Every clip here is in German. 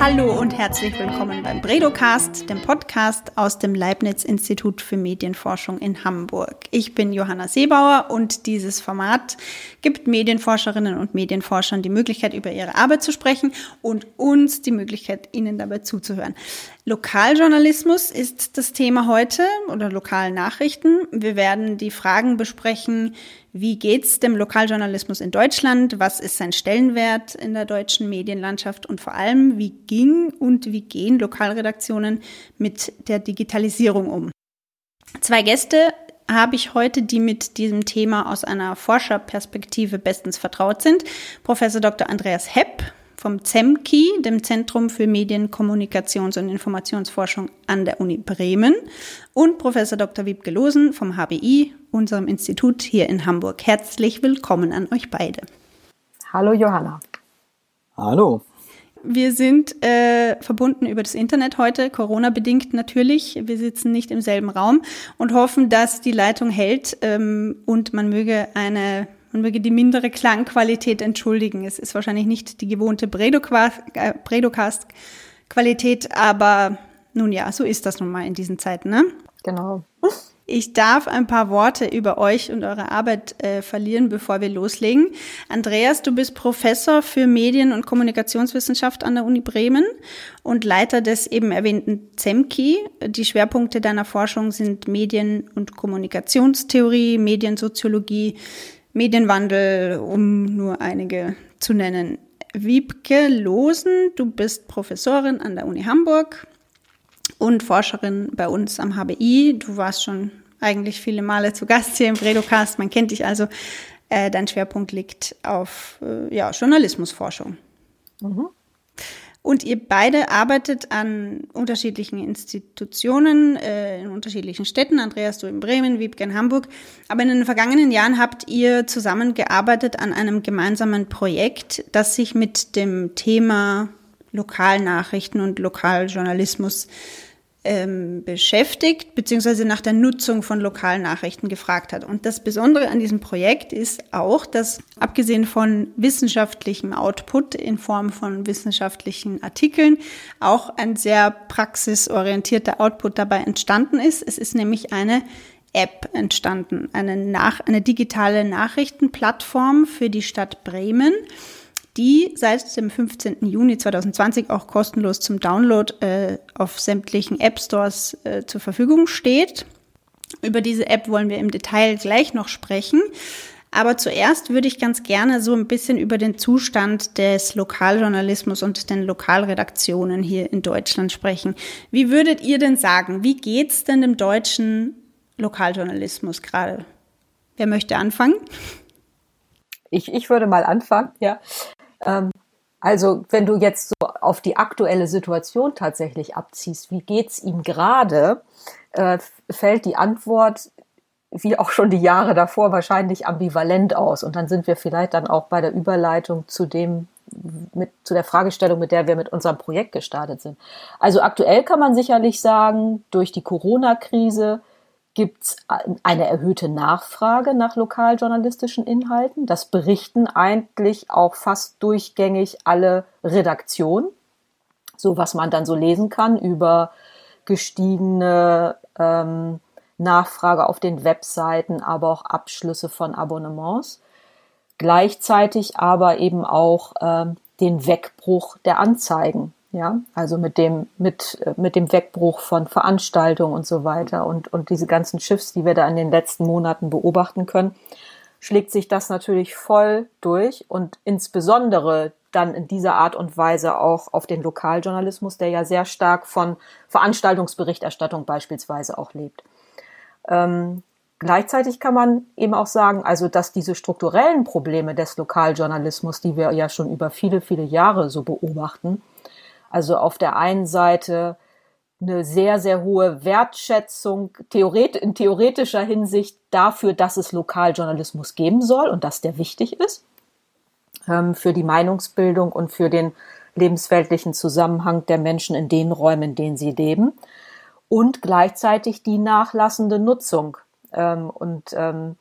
Hallo und herzlich willkommen beim Bredocast, dem Podcast aus dem Leibniz-Institut für Medienforschung in Hamburg. Ich bin Johanna Seebauer und dieses Format gibt Medienforscherinnen und Medienforschern die Möglichkeit, über ihre Arbeit zu sprechen und uns die Möglichkeit, ihnen dabei zuzuhören. Lokaljournalismus ist das Thema heute oder lokalen Nachrichten. Wir werden die Fragen besprechen, wie geht's dem Lokaljournalismus in Deutschland? Was ist sein Stellenwert in der deutschen Medienlandschaft? Und vor allem, wie ging und wie gehen Lokalredaktionen mit der Digitalisierung um? Zwei Gäste habe ich heute, die mit diesem Thema aus einer Forscherperspektive bestens vertraut sind. Professor Dr. Andreas Hepp vom ZEMKI, dem Zentrum für Medien, Kommunikations- und Informationsforschung an der Uni Bremen und Professor Dr. Wiebke Losen vom HBI, unserem Institut hier in Hamburg. Herzlich willkommen an euch beide. Hallo Johanna. Hallo. Wir sind äh, verbunden über das Internet heute, Corona-bedingt natürlich. Wir sitzen nicht im selben Raum und hoffen, dass die Leitung hält ähm, und man möge eine man möge die mindere Klangqualität entschuldigen. Es ist wahrscheinlich nicht die gewohnte Bredocast-Qualität, aber nun ja, so ist das nun mal in diesen Zeiten, ne? Genau. Ich darf ein paar Worte über euch und eure Arbeit äh, verlieren, bevor wir loslegen. Andreas, du bist Professor für Medien- und Kommunikationswissenschaft an der Uni Bremen und Leiter des eben erwähnten ZEMKI. Die Schwerpunkte deiner Forschung sind Medien- und Kommunikationstheorie, Mediensoziologie, Medienwandel, um nur einige zu nennen. Wiebke Losen, du bist Professorin an der Uni Hamburg und Forscherin bei uns am HBI. Du warst schon eigentlich viele Male zu Gast hier im Bredocast. Man kennt dich also. Äh, dein Schwerpunkt liegt auf äh, ja, Journalismusforschung. Mhm. Und ihr beide arbeitet an unterschiedlichen Institutionen äh, in unterschiedlichen Städten. Andreas, du in Bremen, Wiebke in Hamburg. Aber in den vergangenen Jahren habt ihr zusammengearbeitet an einem gemeinsamen Projekt, das sich mit dem Thema Lokalnachrichten und Lokaljournalismus ähm, beschäftigt, beziehungsweise nach der Nutzung von lokalen Nachrichten gefragt hat. Und das Besondere an diesem Projekt ist auch, dass abgesehen von wissenschaftlichem Output in Form von wissenschaftlichen Artikeln auch ein sehr praxisorientierter Output dabei entstanden ist. Es ist nämlich eine App entstanden, eine, nach, eine digitale Nachrichtenplattform für die Stadt Bremen die seit dem 15. Juni 2020 auch kostenlos zum Download äh, auf sämtlichen App Stores äh, zur Verfügung steht. Über diese App wollen wir im Detail gleich noch sprechen. Aber zuerst würde ich ganz gerne so ein bisschen über den Zustand des Lokaljournalismus und den Lokalredaktionen hier in Deutschland sprechen. Wie würdet ihr denn sagen, wie geht's denn dem deutschen Lokaljournalismus gerade? Wer möchte anfangen? Ich, ich würde mal anfangen, ja. Ähm, also wenn du jetzt so auf die aktuelle Situation tatsächlich abziehst, wie geht's ihm gerade, äh, fällt die Antwort wie auch schon die Jahre davor wahrscheinlich ambivalent aus. Und dann sind wir vielleicht dann auch bei der Überleitung zu dem, mit, zu der Fragestellung, mit der wir mit unserem Projekt gestartet sind. Also aktuell kann man sicherlich sagen, durch die Corona-Krise gibt es eine erhöhte Nachfrage nach lokaljournalistischen Inhalten. Das berichten eigentlich auch fast durchgängig alle Redaktionen. So was man dann so lesen kann über gestiegene ähm, Nachfrage auf den Webseiten, aber auch Abschlüsse von Abonnements. Gleichzeitig aber eben auch ähm, den Wegbruch der Anzeigen ja, also mit dem, mit, äh, mit dem Wegbruch von Veranstaltungen und so weiter und, und diese ganzen Schiffs, die wir da in den letzten Monaten beobachten können, schlägt sich das natürlich voll durch und insbesondere dann in dieser Art und Weise auch auf den Lokaljournalismus, der ja sehr stark von Veranstaltungsberichterstattung beispielsweise auch lebt. Ähm, gleichzeitig kann man eben auch sagen, also dass diese strukturellen Probleme des Lokaljournalismus, die wir ja schon über viele, viele Jahre so beobachten, also auf der einen Seite eine sehr, sehr hohe Wertschätzung in theoretischer Hinsicht dafür, dass es Lokaljournalismus geben soll und dass der wichtig ist ähm, für die Meinungsbildung und für den lebensweltlichen Zusammenhang der Menschen in den Räumen, in denen sie leben und gleichzeitig die nachlassende Nutzung ähm, und ähm,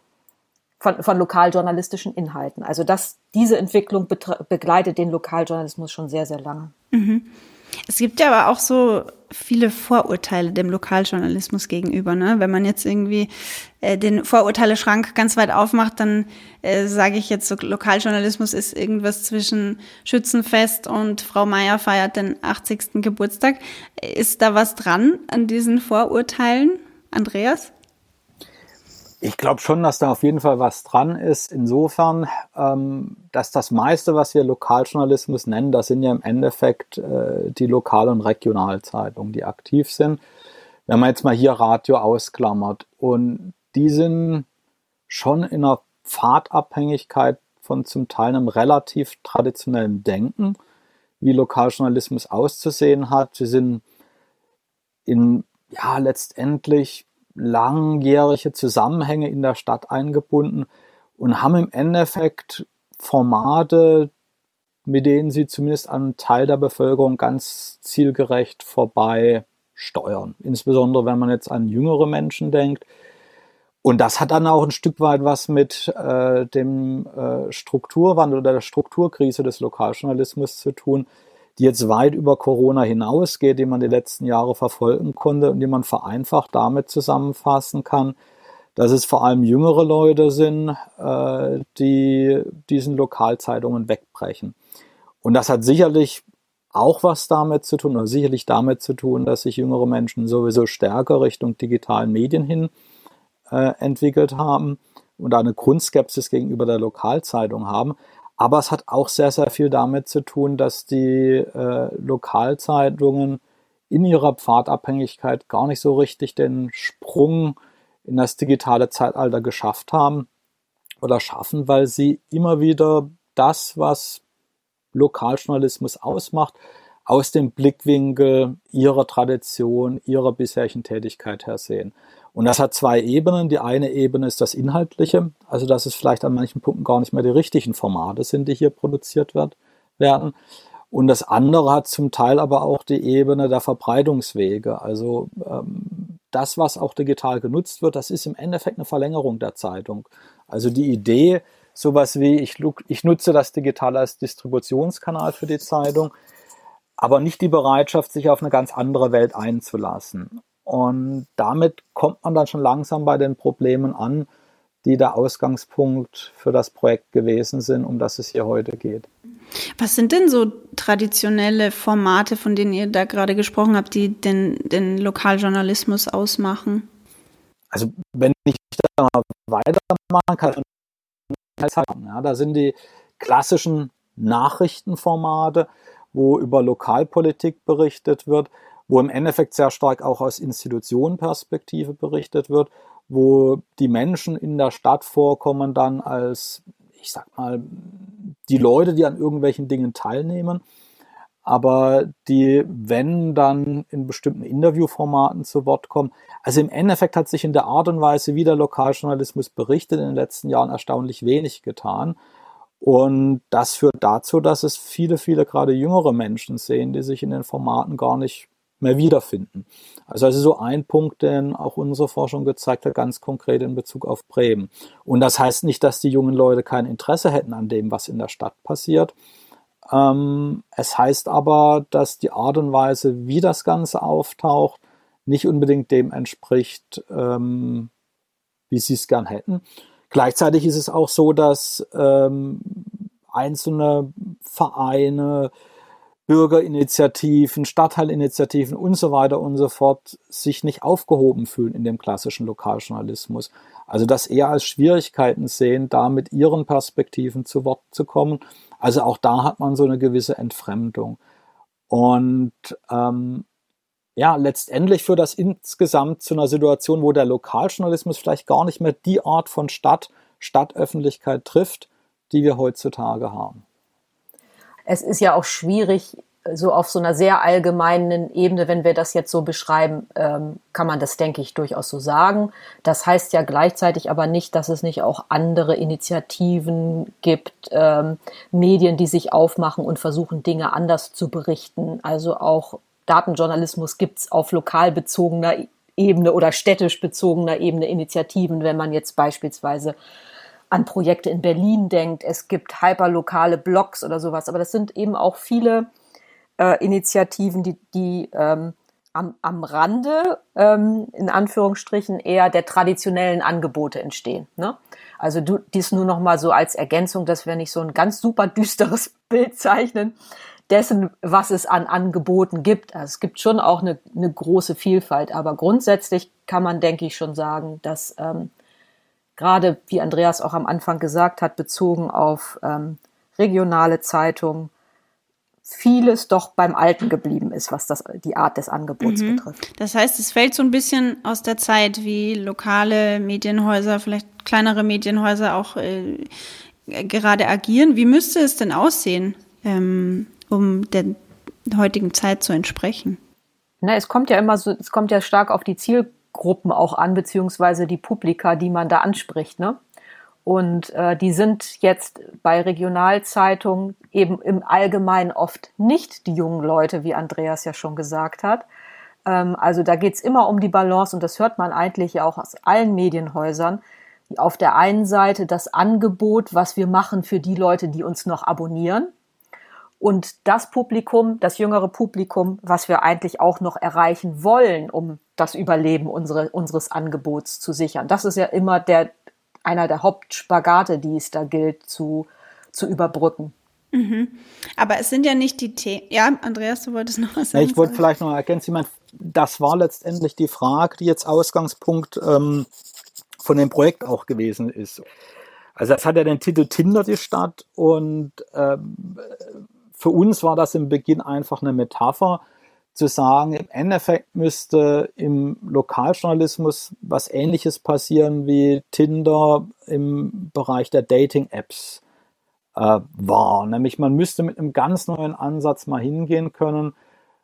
von, von lokaljournalistischen Inhalten. Also das, diese Entwicklung begleitet den Lokaljournalismus schon sehr, sehr lange. Mhm. Es gibt ja aber auch so viele Vorurteile dem Lokaljournalismus gegenüber. Ne? Wenn man jetzt irgendwie äh, den Vorurteile-Schrank ganz weit aufmacht, dann äh, sage ich jetzt, so, Lokaljournalismus ist irgendwas zwischen Schützenfest und Frau Meier feiert den 80. Geburtstag. Ist da was dran an diesen Vorurteilen, Andreas? Ich glaube schon, dass da auf jeden Fall was dran ist. Insofern, ähm, dass das meiste, was wir Lokaljournalismus nennen, das sind ja im Endeffekt äh, die Lokal- und Regionalzeitungen, die aktiv sind. Wenn man jetzt mal hier Radio ausklammert und die sind schon in einer Pfadabhängigkeit von zum Teil einem relativ traditionellen Denken, wie Lokaljournalismus auszusehen hat. Sie sind in, ja, letztendlich langjährige Zusammenhänge in der Stadt eingebunden und haben im Endeffekt Formate, mit denen sie zumindest einen Teil der Bevölkerung ganz zielgerecht vorbei steuern. Insbesondere wenn man jetzt an jüngere Menschen denkt. Und das hat dann auch ein Stück weit was mit äh, dem äh, Strukturwandel oder der Strukturkrise des Lokaljournalismus zu tun, die jetzt weit über Corona hinausgeht, die man die letzten Jahre verfolgen konnte und die man vereinfacht damit zusammenfassen kann, dass es vor allem jüngere Leute sind, äh, die diesen Lokalzeitungen wegbrechen. Und das hat sicherlich auch was damit zu tun, oder sicherlich damit zu tun, dass sich jüngere Menschen sowieso stärker Richtung digitalen Medien hin äh, entwickelt haben und eine Grundskepsis gegenüber der Lokalzeitung haben. Aber es hat auch sehr, sehr viel damit zu tun, dass die äh, Lokalzeitungen in ihrer Pfadabhängigkeit gar nicht so richtig den Sprung in das digitale Zeitalter geschafft haben oder schaffen, weil sie immer wieder das, was Lokaljournalismus ausmacht, aus dem Blickwinkel ihrer Tradition, ihrer bisherigen Tätigkeit her sehen. Und das hat zwei Ebenen. Die eine Ebene ist das Inhaltliche, also dass es vielleicht an manchen Punkten gar nicht mehr die richtigen Formate sind, die hier produziert wird, werden. Und das andere hat zum Teil aber auch die Ebene der Verbreitungswege. Also ähm, das, was auch digital genutzt wird, das ist im Endeffekt eine Verlängerung der Zeitung. Also die Idee, sowas wie ich, ich nutze das Digital als Distributionskanal für die Zeitung, aber nicht die Bereitschaft, sich auf eine ganz andere Welt einzulassen. Und damit kommt man dann schon langsam bei den Problemen an, die der Ausgangspunkt für das Projekt gewesen sind, um das es hier heute geht. Was sind denn so traditionelle Formate, von denen ihr da gerade gesprochen habt, die den, den Lokaljournalismus ausmachen? Also wenn ich da mal weitermachen kann, ja, da sind die klassischen Nachrichtenformate, wo über Lokalpolitik berichtet wird, wo im Endeffekt sehr stark auch aus Institutionenperspektive berichtet wird, wo die Menschen in der Stadt vorkommen dann als, ich sag mal, die Leute, die an irgendwelchen Dingen teilnehmen, aber die, wenn dann in bestimmten Interviewformaten zu Wort kommen. Also im Endeffekt hat sich in der Art und Weise, wie der Lokaljournalismus berichtet, in den letzten Jahren erstaunlich wenig getan. Und das führt dazu, dass es viele, viele gerade jüngere Menschen sehen, die sich in den Formaten gar nicht mehr wiederfinden. Also das ist so ein Punkt, den auch unsere Forschung gezeigt hat, ganz konkret in Bezug auf Bremen. Und das heißt nicht, dass die jungen Leute kein Interesse hätten an dem, was in der Stadt passiert. Ähm, es heißt aber, dass die Art und Weise, wie das Ganze auftaucht, nicht unbedingt dem entspricht, ähm, wie sie es gern hätten. Gleichzeitig ist es auch so, dass ähm, einzelne Vereine, Bürgerinitiativen, Stadtteilinitiativen und so weiter und so fort sich nicht aufgehoben fühlen in dem klassischen Lokaljournalismus. Also das eher als Schwierigkeiten sehen, da mit ihren Perspektiven zu Wort zu kommen. Also auch da hat man so eine gewisse Entfremdung. Und ähm, ja, letztendlich führt das insgesamt zu einer Situation, wo der Lokaljournalismus vielleicht gar nicht mehr die Art von Stadt, Stadtöffentlichkeit trifft, die wir heutzutage haben es ist ja auch schwierig, so auf so einer sehr allgemeinen Ebene, wenn wir das jetzt so beschreiben, ähm, kann man das, denke ich, durchaus so sagen. Das heißt ja gleichzeitig aber nicht, dass es nicht auch andere Initiativen gibt, ähm, Medien, die sich aufmachen und versuchen, Dinge anders zu berichten. Also auch Datenjournalismus gibt's auf lokal bezogener Ebene oder städtisch bezogener Ebene Initiativen, wenn man jetzt beispielsweise an Projekte in Berlin denkt. Es gibt hyperlokale Blogs oder sowas, aber das sind eben auch viele äh, Initiativen, die, die ähm, am, am Rande, ähm, in Anführungsstrichen, eher der traditionellen Angebote entstehen. Ne? Also du, dies nur noch mal so als Ergänzung, dass wir nicht so ein ganz super düsteres Bild zeichnen dessen, was es an Angeboten gibt. Also es gibt schon auch eine, eine große Vielfalt, aber grundsätzlich kann man, denke ich, schon sagen, dass ähm, gerade, wie Andreas auch am Anfang gesagt hat, bezogen auf ähm, regionale Zeitungen, vieles doch beim Alten geblieben ist, was das, die Art des Angebots mhm. betrifft. Das heißt, es fällt so ein bisschen aus der Zeit, wie lokale Medienhäuser, vielleicht kleinere Medienhäuser auch äh, gerade agieren. Wie müsste es denn aussehen, ähm, um der heutigen Zeit zu entsprechen? Na, es kommt ja immer so, es kommt ja stark auf die Zielgruppen auch an, beziehungsweise die Publika, die man da anspricht, ne? Und äh, die sind jetzt bei Regionalzeitungen eben im Allgemeinen oft nicht die jungen Leute, wie Andreas ja schon gesagt hat. Ähm, also da geht's immer um die Balance und das hört man eigentlich ja auch aus allen Medienhäusern. Auf der einen Seite das Angebot, was wir machen für die Leute, die uns noch abonnieren. Und das Publikum, das jüngere Publikum, was wir eigentlich auch noch erreichen wollen, um das Überleben unsere, unseres Angebots zu sichern. Das ist ja immer der, einer der Hauptspagate, die es da gilt zu, zu überbrücken. Mhm. Aber es sind ja nicht die Themen. Ja, Andreas, du wolltest noch was sagen. ich wollte vielleicht noch ergänzen, ich meine, das war letztendlich die Frage, die jetzt Ausgangspunkt ähm, von dem Projekt auch gewesen ist. Also es hat ja den Titel Tinder die Stadt und ähm, für uns war das im Beginn einfach eine Metapher, zu sagen, im Endeffekt müsste im Lokaljournalismus was ähnliches passieren wie Tinder im Bereich der Dating-Apps äh, war. Nämlich man müsste mit einem ganz neuen Ansatz mal hingehen können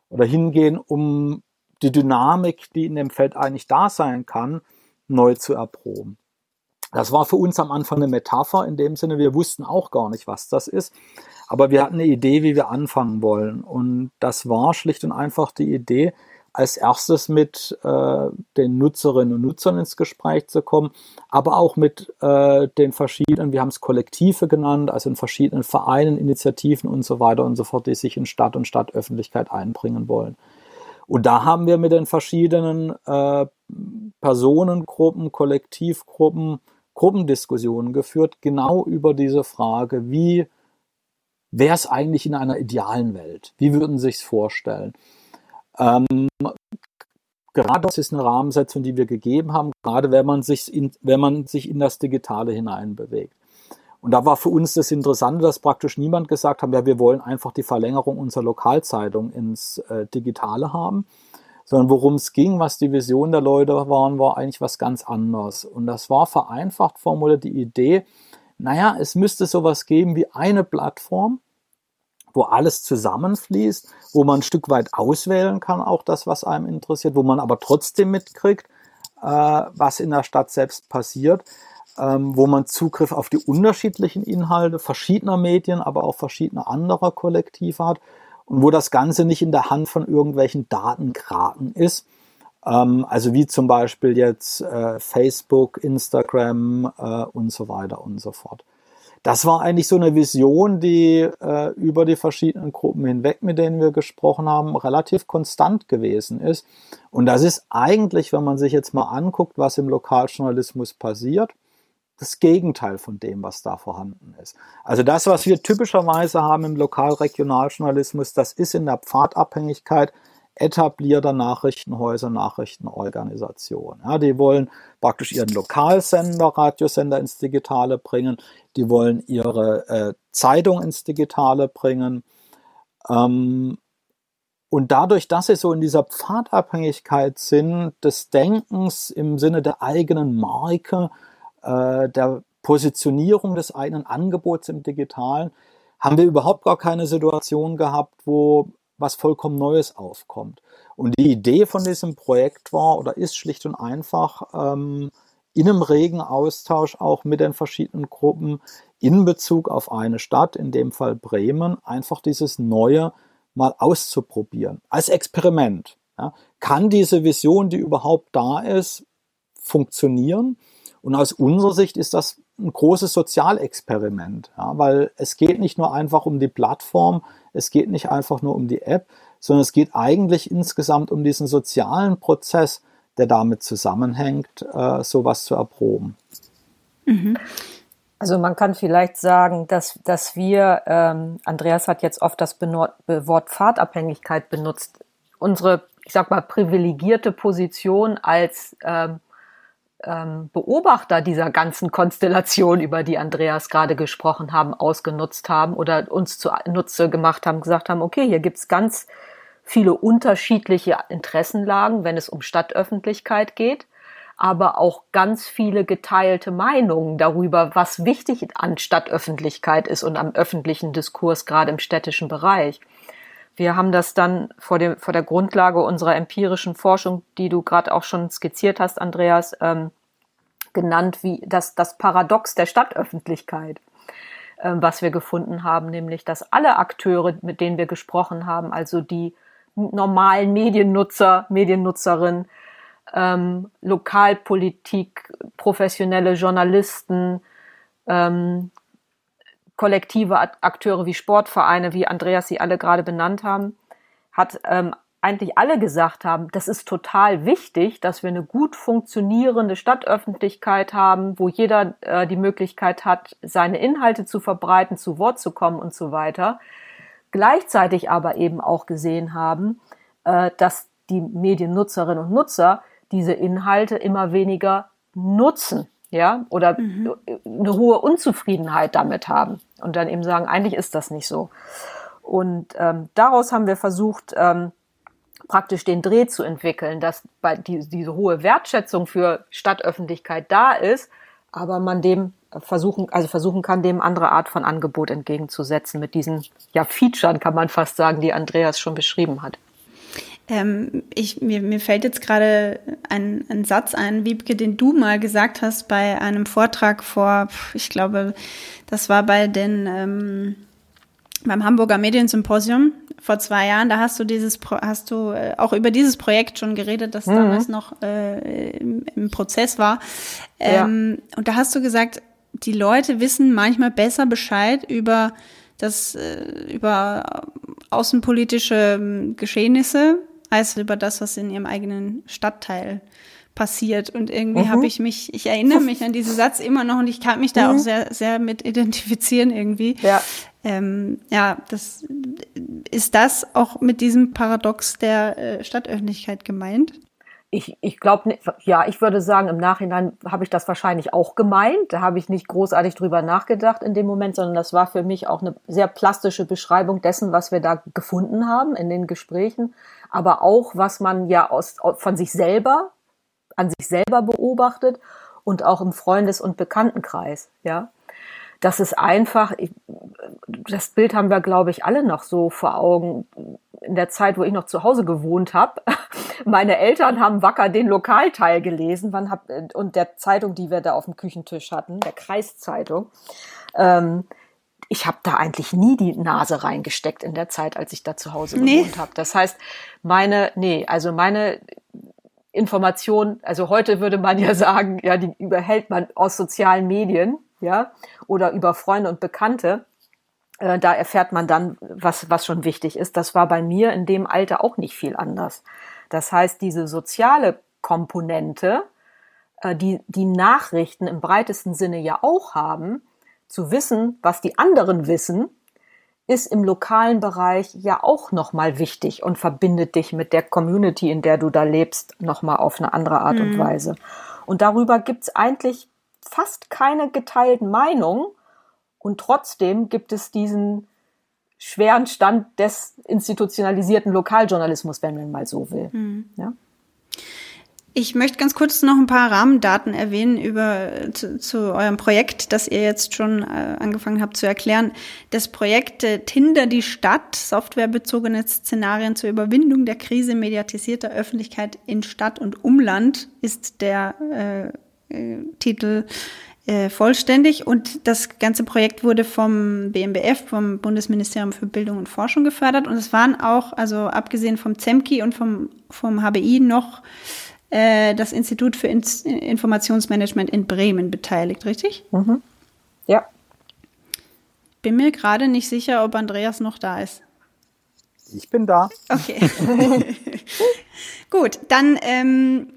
oder hingehen, um die Dynamik, die in dem Feld eigentlich da sein kann, neu zu erproben. Das war für uns am Anfang eine Metapher in dem Sinne, wir wussten auch gar nicht, was das ist. Aber wir hatten eine Idee, wie wir anfangen wollen. Und das war schlicht und einfach die Idee, als erstes mit äh, den Nutzerinnen und Nutzern ins Gespräch zu kommen, aber auch mit äh, den verschiedenen, wir haben es Kollektive genannt, also in verschiedenen Vereinen, Initiativen und so weiter und so fort, die sich in Stadt und Stadtöffentlichkeit einbringen wollen. Und da haben wir mit den verschiedenen äh, Personengruppen, Kollektivgruppen, Gruppendiskussionen geführt, genau über diese Frage, wie wäre es eigentlich in einer idealen Welt? Wie würden Sie sich vorstellen? Ähm, gerade das ist eine Rahmensetzung, die wir gegeben haben, gerade wenn man sich in, wenn man sich in das Digitale hineinbewegt. Und da war für uns das Interessante, dass praktisch niemand gesagt hat, ja, wir wollen einfach die Verlängerung unserer Lokalzeitung ins äh, Digitale haben, sondern worum es ging, was die Vision der Leute waren, war eigentlich was ganz anderes. Und das war vereinfacht formuliert die Idee, naja, es müsste sowas geben wie eine Plattform, wo alles zusammenfließt, wo man ein Stück weit auswählen kann, auch das, was einem interessiert, wo man aber trotzdem mitkriegt, äh, was in der Stadt selbst passiert, ähm, wo man Zugriff auf die unterschiedlichen Inhalte verschiedener Medien, aber auch verschiedener anderer Kollektive hat und wo das Ganze nicht in der Hand von irgendwelchen Datenkraten ist, ähm, also wie zum Beispiel jetzt äh, Facebook, Instagram äh, und so weiter und so fort. Das war eigentlich so eine Vision, die äh, über die verschiedenen Gruppen hinweg, mit denen wir gesprochen haben, relativ konstant gewesen ist. Und das ist eigentlich, wenn man sich jetzt mal anguckt, was im Lokaljournalismus passiert, das Gegenteil von dem, was da vorhanden ist. Also das, was wir typischerweise haben im Lokal-Regionaljournalismus, das ist in der Pfadabhängigkeit etablierter Nachrichtenhäuser, Nachrichtenorganisationen. Ja, die wollen praktisch ihren Lokalsender, Radiosender ins Digitale bringen. Die wollen ihre äh, Zeitung ins Digitale bringen. Ähm, und dadurch, dass sie so in dieser Pfadabhängigkeit sind, des Denkens im Sinne der eigenen Marke, äh, der Positionierung des eigenen Angebots im Digitalen, haben wir überhaupt gar keine Situation gehabt, wo was vollkommen Neues aufkommt. Und die Idee von diesem Projekt war oder ist schlicht und einfach, ähm, in einem regen Austausch auch mit den verschiedenen Gruppen in Bezug auf eine Stadt, in dem Fall Bremen, einfach dieses Neue mal auszuprobieren. Als Experiment. Ja, kann diese Vision, die überhaupt da ist, funktionieren? Und aus unserer Sicht ist das ein großes Sozialexperiment, ja, weil es geht nicht nur einfach um die Plattform, es geht nicht einfach nur um die App, sondern es geht eigentlich insgesamt um diesen sozialen Prozess, der damit zusammenhängt, äh, sowas zu erproben. Mhm. Also man kann vielleicht sagen, dass, dass wir, ähm, Andreas hat jetzt oft das Benor Wort Fahrtabhängigkeit benutzt, unsere, ich sag mal, privilegierte Position als ähm, ähm, Beobachter dieser ganzen Konstellation, über die Andreas gerade gesprochen haben, ausgenutzt haben oder uns zu Nutze gemacht haben, gesagt haben, okay, hier gibt's ganz viele unterschiedliche Interessenlagen, wenn es um Stadtöffentlichkeit geht, aber auch ganz viele geteilte Meinungen darüber, was wichtig an Stadtöffentlichkeit ist und am öffentlichen Diskurs, gerade im städtischen Bereich. Wir haben das dann vor, dem, vor der Grundlage unserer empirischen Forschung, die du gerade auch schon skizziert hast, Andreas, ähm, genannt wie das, das Paradox der Stadtöffentlichkeit, ähm, was wir gefunden haben, nämlich dass alle Akteure, mit denen wir gesprochen haben, also die normalen Mediennutzer, Mediennutzerinnen, ähm, Lokalpolitik, professionelle Journalisten, ähm, kollektive Akteure wie Sportvereine, wie Andreas sie alle gerade benannt haben, hat ähm, eigentlich alle gesagt haben, das ist total wichtig, dass wir eine gut funktionierende Stadtöffentlichkeit haben, wo jeder äh, die Möglichkeit hat, seine Inhalte zu verbreiten, zu Wort zu kommen und so weiter. Gleichzeitig aber eben auch gesehen haben, äh, dass die Mediennutzerinnen und Nutzer diese Inhalte immer weniger nutzen ja, oder mhm. eine hohe Unzufriedenheit damit haben und dann eben sagen, eigentlich ist das nicht so. Und ähm, daraus haben wir versucht, ähm, praktisch den Dreh zu entwickeln, dass bei die, diese hohe Wertschätzung für Stadtöffentlichkeit da ist, aber man dem versuchen, also versuchen kann, dem andere Art von Angebot entgegenzusetzen mit diesen ja Featuren, kann man fast sagen, die Andreas schon beschrieben hat. Ähm, ich, mir, mir fällt jetzt gerade ein, ein Satz ein, Wiebke, den du mal gesagt hast bei einem Vortrag vor, ich glaube, das war bei den ähm, beim Hamburger Mediensymposium vor zwei Jahren. Da hast du dieses, hast du äh, auch über dieses Projekt schon geredet, das mhm. damals noch äh, im, im, Prozess war. Ähm, ja. Und da hast du gesagt, die Leute wissen manchmal besser Bescheid über das, äh, über außenpolitische ähm, Geschehnisse als über das, was in ihrem eigenen Stadtteil passiert. Und irgendwie mhm. habe ich mich, ich erinnere mich an diesen Satz immer noch und ich kann mich da mhm. auch sehr, sehr mit identifizieren irgendwie. Ja. Ähm, ja, das ist das auch mit diesem Paradox der äh, Stadtöffentlichkeit gemeint? Ich, ich glaube, ja, ich würde sagen, im Nachhinein habe ich das wahrscheinlich auch gemeint. Da habe ich nicht großartig drüber nachgedacht in dem Moment, sondern das war für mich auch eine sehr plastische Beschreibung dessen, was wir da gefunden haben in den Gesprächen aber auch, was man ja aus, von sich selber, an sich selber beobachtet und auch im Freundes- und Bekanntenkreis, ja. Das ist einfach, ich, das Bild haben wir, glaube ich, alle noch so vor Augen. In der Zeit, wo ich noch zu Hause gewohnt habe, meine Eltern haben wacker den Lokalteil gelesen wann hab, und der Zeitung, die wir da auf dem Küchentisch hatten, der Kreiszeitung. Ähm, ich habe da eigentlich nie die Nase reingesteckt in der Zeit, als ich da zu Hause nee. gewohnt habe. Das heißt, meine, nee, also meine Information, also heute würde man ja sagen, ja, die überhält man aus sozialen Medien, ja, oder über Freunde und Bekannte. Äh, da erfährt man dann, was, was schon wichtig ist. Das war bei mir in dem Alter auch nicht viel anders. Das heißt, diese soziale Komponente, äh, die die Nachrichten im breitesten Sinne ja auch haben, zu wissen, was die anderen wissen, ist im lokalen Bereich ja auch nochmal wichtig und verbindet dich mit der Community, in der du da lebst, nochmal auf eine andere Art mhm. und Weise. Und darüber gibt's eigentlich fast keine geteilten Meinungen. Und trotzdem gibt es diesen schweren Stand des institutionalisierten Lokaljournalismus, wenn man mal so will. Mhm. Ja? Ich möchte ganz kurz noch ein paar Rahmendaten erwähnen über zu, zu eurem Projekt, das ihr jetzt schon äh, angefangen habt zu erklären. Das Projekt äh, Tinder die Stadt, softwarebezogene Szenarien zur Überwindung der Krise mediatisierter Öffentlichkeit in Stadt und Umland ist der äh, Titel äh, vollständig und das ganze Projekt wurde vom BMBF, vom Bundesministerium für Bildung und Forschung gefördert und es waren auch, also abgesehen vom ZEMKI und vom, vom HBI noch äh, das Institut für In Informationsmanagement in Bremen beteiligt, richtig? Mhm. Ja. Bin mir gerade nicht sicher, ob Andreas noch da ist. Ich bin da. Okay. Gut, dann ähm,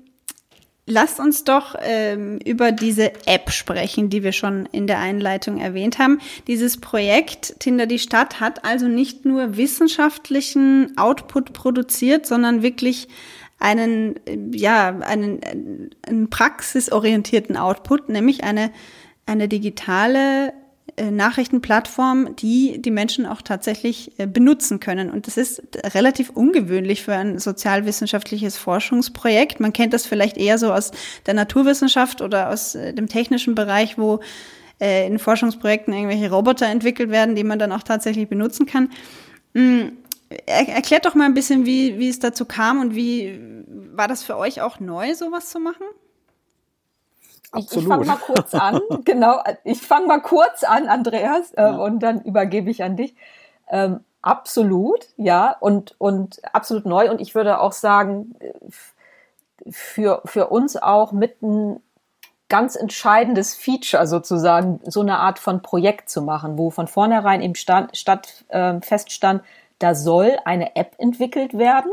lasst uns doch ähm, über diese App sprechen, die wir schon in der Einleitung erwähnt haben. Dieses Projekt Tinder die Stadt hat also nicht nur wissenschaftlichen Output produziert, sondern wirklich einen, ja, einen, einen praxisorientierten Output, nämlich eine, eine digitale äh, Nachrichtenplattform, die die Menschen auch tatsächlich äh, benutzen können. Und das ist relativ ungewöhnlich für ein sozialwissenschaftliches Forschungsprojekt. Man kennt das vielleicht eher so aus der Naturwissenschaft oder aus äh, dem technischen Bereich, wo in Forschungsprojekten irgendwelche Roboter entwickelt werden, die man dann auch tatsächlich benutzen kann. Mm, erklärt doch mal ein bisschen, wie, wie es dazu kam und wie war das für euch auch neu, sowas zu machen? Ich, ich fange mal kurz an. genau, ich fange mal kurz an, Andreas, äh, ja. und dann übergebe ich an dich. Ähm, absolut, ja, und, und absolut neu. Und ich würde auch sagen, für, für uns auch mit ein ganz entscheidendes Feature sozusagen, so eine Art von Projekt zu machen, wo von vornherein im Stand, Stadt äh, feststand, da soll eine App entwickelt werden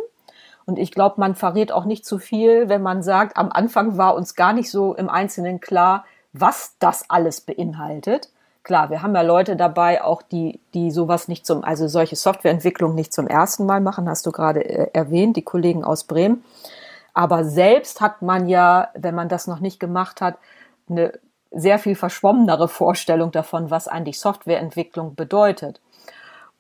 und ich glaube, man verrät auch nicht zu viel, wenn man sagt, am Anfang war uns gar nicht so im Einzelnen klar, was das alles beinhaltet. Klar, wir haben ja Leute dabei, auch die, die sowas nicht zum, also solche Softwareentwicklung nicht zum ersten Mal machen, hast du gerade äh, erwähnt, die Kollegen aus Bremen. Aber selbst hat man ja, wenn man das noch nicht gemacht hat, eine sehr viel verschwommenere Vorstellung davon, was eigentlich Softwareentwicklung bedeutet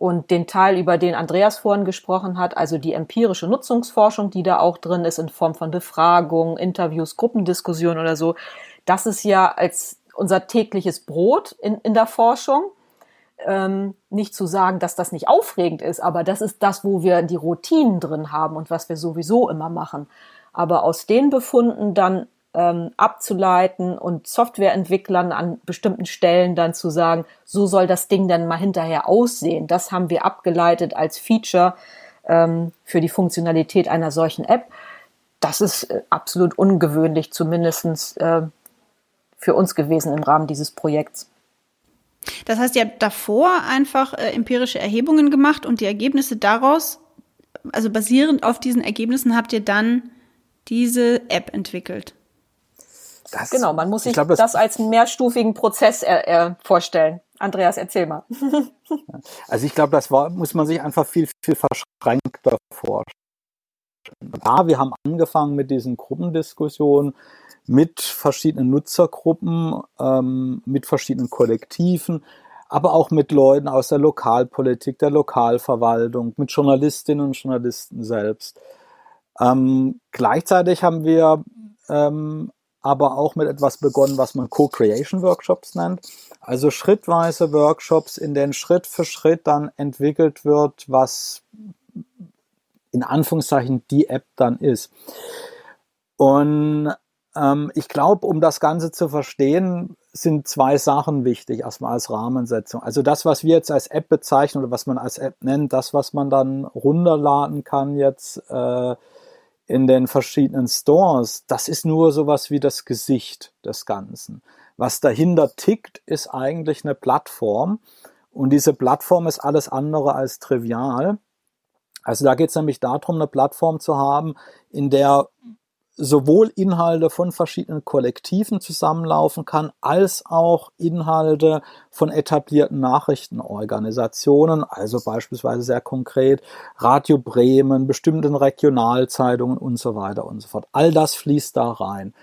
und den Teil, über den Andreas vorhin gesprochen hat, also die empirische Nutzungsforschung, die da auch drin ist in Form von Befragungen, Interviews, Gruppendiskussionen oder so, das ist ja als unser tägliches Brot in, in der Forschung. Ähm, nicht zu sagen, dass das nicht aufregend ist, aber das ist das, wo wir die Routinen drin haben und was wir sowieso immer machen. Aber aus den Befunden dann ähm, abzuleiten und Softwareentwicklern an bestimmten Stellen dann zu sagen, so soll das Ding dann mal hinterher aussehen. Das haben wir abgeleitet als Feature ähm, für die Funktionalität einer solchen App. Das ist äh, absolut ungewöhnlich, zumindestens äh, für uns gewesen im Rahmen dieses Projekts. Das heißt, ihr habt davor einfach äh, empirische Erhebungen gemacht und die Ergebnisse daraus, also basierend auf diesen Ergebnissen, habt ihr dann diese App entwickelt. Das, genau, man muss sich glaub, das, das, als einen mehrstufigen Prozess er vorstellen. Andreas, erzähl mal. also ich glaube, das war, muss man sich einfach viel, viel verschränkter vorstellen. Ja, wir haben angefangen mit diesen Gruppendiskussionen mit verschiedenen Nutzergruppen, ähm, mit verschiedenen Kollektiven, aber auch mit Leuten aus der Lokalpolitik, der Lokalverwaltung, mit Journalistinnen und Journalisten selbst. Ähm, gleichzeitig haben wir ähm, aber auch mit etwas begonnen, was man Co-Creation Workshops nennt. Also schrittweise Workshops, in denen Schritt für Schritt dann entwickelt wird, was in Anführungszeichen die App dann ist. Und ähm, ich glaube, um das Ganze zu verstehen, sind zwei Sachen wichtig, erstmal als Rahmensetzung. Also das, was wir jetzt als App bezeichnen oder was man als App nennt, das, was man dann runterladen kann jetzt, äh, in den verschiedenen Stores, das ist nur sowas wie das Gesicht des Ganzen. Was dahinter tickt, ist eigentlich eine Plattform. Und diese Plattform ist alles andere als trivial. Also da geht es nämlich darum, eine Plattform zu haben, in der sowohl Inhalte von verschiedenen Kollektiven zusammenlaufen kann, als auch Inhalte von etablierten Nachrichtenorganisationen, also beispielsweise sehr konkret Radio Bremen, bestimmten Regionalzeitungen und so weiter und so fort. All das fließt da rein.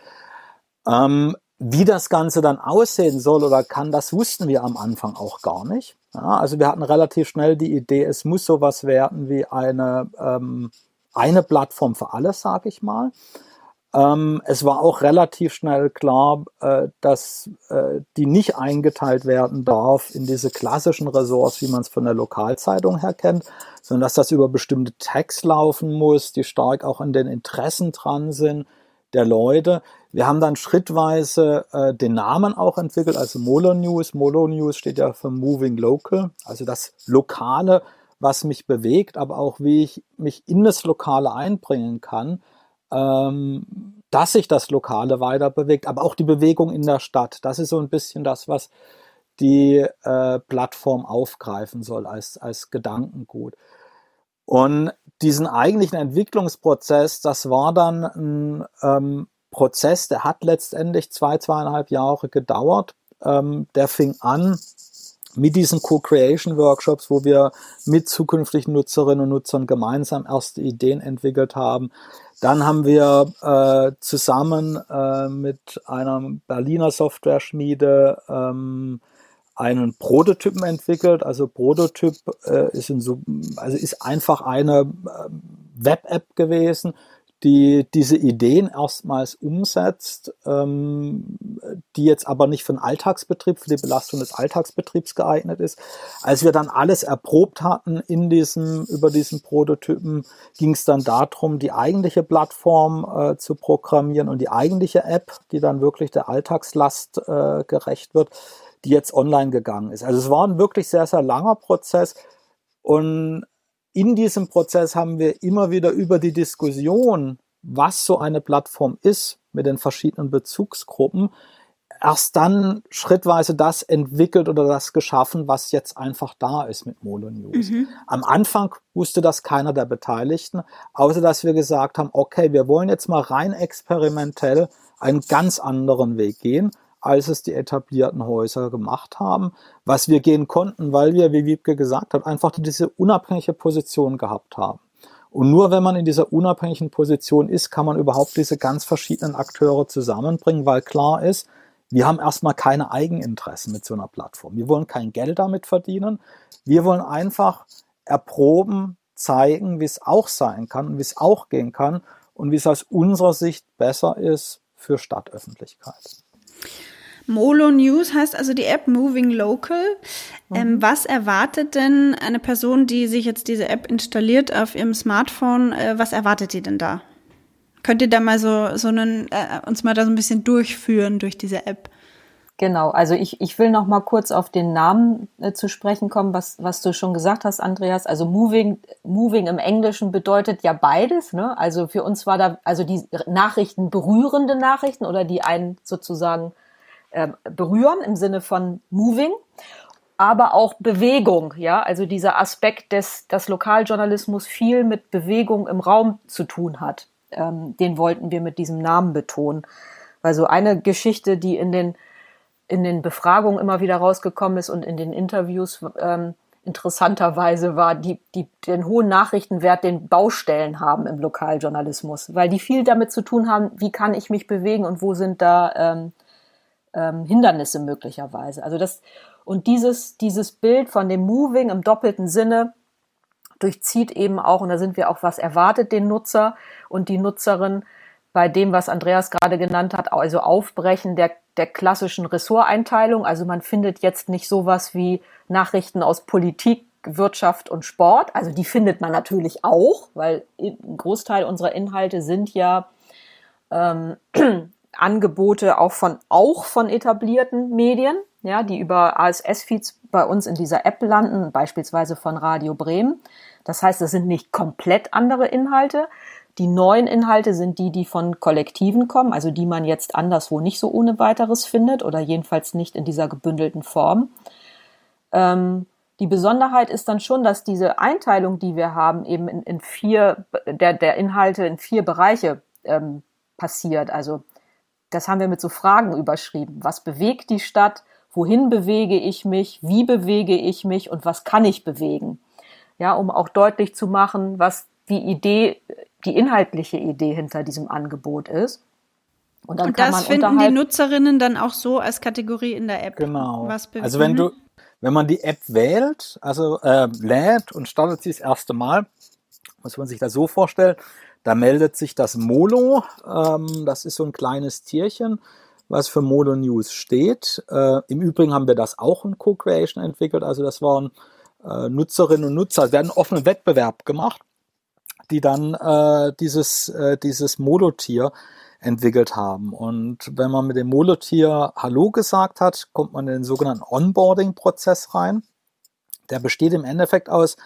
Ähm, wie das Ganze dann aussehen soll oder kann, das wussten wir am Anfang auch gar nicht. Ja, also wir hatten relativ schnell die Idee, es muss sowas werden wie eine, ähm, eine Plattform für alles, sage ich mal. Ähm, es war auch relativ schnell klar, äh, dass äh, die nicht eingeteilt werden darf in diese klassischen Ressorts, wie man es von der Lokalzeitung her kennt, sondern dass das über bestimmte Tags laufen muss, die stark auch an den Interessen dran sind der Leute. Wir haben dann schrittweise äh, den Namen auch entwickelt, also Molo News. Molo News steht ja für Moving Local, also das Lokale, was mich bewegt, aber auch wie ich mich in das Lokale einbringen kann, ähm, dass sich das Lokale weiter bewegt, aber auch die Bewegung in der Stadt. Das ist so ein bisschen das, was die äh, Plattform aufgreifen soll als, als Gedankengut. Und diesen eigentlichen Entwicklungsprozess, das war dann ein ähm, Prozess, der hat letztendlich zwei, zweieinhalb Jahre gedauert. Ähm, der fing an mit diesen Co-Creation-Workshops, wo wir mit zukünftigen Nutzerinnen und Nutzern gemeinsam erste Ideen entwickelt haben. Dann haben wir äh, zusammen äh, mit einer Berliner Software-Schmiede ähm, einen Prototypen entwickelt. Also Prototyp äh, ist, in so, also ist einfach eine äh, Web-App gewesen, die diese Ideen erstmals umsetzt, ähm, die jetzt aber nicht für den Alltagsbetrieb, für die Belastung des Alltagsbetriebs geeignet ist. Als wir dann alles erprobt hatten in diesem, über diesen Prototypen, ging es dann darum, die eigentliche Plattform äh, zu programmieren und die eigentliche App, die dann wirklich der Alltagslast äh, gerecht wird, die jetzt online gegangen ist. Also es war ein wirklich sehr, sehr langer Prozess und in diesem Prozess haben wir immer wieder über die Diskussion, was so eine Plattform ist, mit den verschiedenen Bezugsgruppen, erst dann schrittweise das entwickelt oder das geschaffen, was jetzt einfach da ist mit Molo News. Mhm. Am Anfang wusste das keiner der Beteiligten, außer dass wir gesagt haben, okay, wir wollen jetzt mal rein experimentell einen ganz anderen Weg gehen als es die etablierten Häuser gemacht haben. Was wir gehen konnten, weil wir, wie Wiebke gesagt hat, einfach diese unabhängige Position gehabt haben. Und nur wenn man in dieser unabhängigen Position ist, kann man überhaupt diese ganz verschiedenen Akteure zusammenbringen, weil klar ist, wir haben erstmal keine Eigeninteressen mit so einer Plattform. Wir wollen kein Geld damit verdienen. Wir wollen einfach erproben, zeigen, wie es auch sein kann und wie es auch gehen kann und wie es aus unserer Sicht besser ist für Stadtöffentlichkeit. Molo News heißt also die App Moving Local. Ähm, mhm. was erwartet denn eine Person, die sich jetzt diese App installiert auf ihrem Smartphone? Äh, was erwartet die denn da? Könnt ihr da mal so, so einen, äh, uns mal da so ein bisschen durchführen durch diese App? Genau, also ich, ich will noch mal kurz auf den Namen äh, zu sprechen kommen, was, was du schon gesagt hast, Andreas. Also Moving, Moving im Englischen bedeutet ja beides. Ne? Also für uns war da also die Nachrichten berührende Nachrichten oder die einen sozusagen äh, berühren im Sinne von Moving, aber auch Bewegung. Ja, also dieser Aspekt des, dass Lokaljournalismus viel mit Bewegung im Raum zu tun hat. Ähm, den wollten wir mit diesem Namen betonen. Weil so eine Geschichte, die in den in den Befragungen immer wieder rausgekommen ist und in den Interviews ähm, interessanterweise war die, die, den hohen Nachrichtenwert, den Baustellen haben im Lokaljournalismus, weil die viel damit zu tun haben, wie kann ich mich bewegen und wo sind da ähm, ähm, Hindernisse möglicherweise. Also das und dieses dieses Bild von dem Moving im doppelten Sinne durchzieht eben auch und da sind wir auch was erwartet den Nutzer und die Nutzerin bei dem, was Andreas gerade genannt hat, also Aufbrechen der, der klassischen Ressorteinteilung. Also man findet jetzt nicht sowas wie Nachrichten aus Politik, Wirtschaft und Sport. Also die findet man natürlich auch, weil ein Großteil unserer Inhalte sind ja ähm, Angebote auch von, auch von etablierten Medien, ja, die über ASS-Feeds bei uns in dieser App landen, beispielsweise von Radio Bremen. Das heißt, es sind nicht komplett andere Inhalte, die neuen Inhalte sind die, die von Kollektiven kommen, also die man jetzt anderswo nicht so ohne weiteres findet oder jedenfalls nicht in dieser gebündelten Form. Ähm, die Besonderheit ist dann schon, dass diese Einteilung, die wir haben, eben in, in vier, der, der Inhalte in vier Bereiche ähm, passiert. Also das haben wir mit so Fragen überschrieben. Was bewegt die Stadt? Wohin bewege ich mich? Wie bewege ich mich? Und was kann ich bewegen? Ja, um auch deutlich zu machen, was die Idee die inhaltliche Idee hinter diesem Angebot ist. Und, dann und kann das man finden die Nutzerinnen dann auch so als Kategorie in der App. Genau. also wenn du, wenn man die App wählt, also äh, lädt und startet sie das erste Mal, muss man sich das so vorstellen, da meldet sich das Molo, ähm, das ist so ein kleines Tierchen, was für Molo News steht. Äh, Im Übrigen haben wir das auch in Co-Creation entwickelt, also das waren äh, Nutzerinnen und Nutzer, es werden einen offenen Wettbewerb gemacht die dann äh, dieses, äh, dieses Molotier entwickelt haben. Und wenn man mit dem Molotier Hallo gesagt hat, kommt man in den sogenannten Onboarding-Prozess rein. Der besteht im Endeffekt aus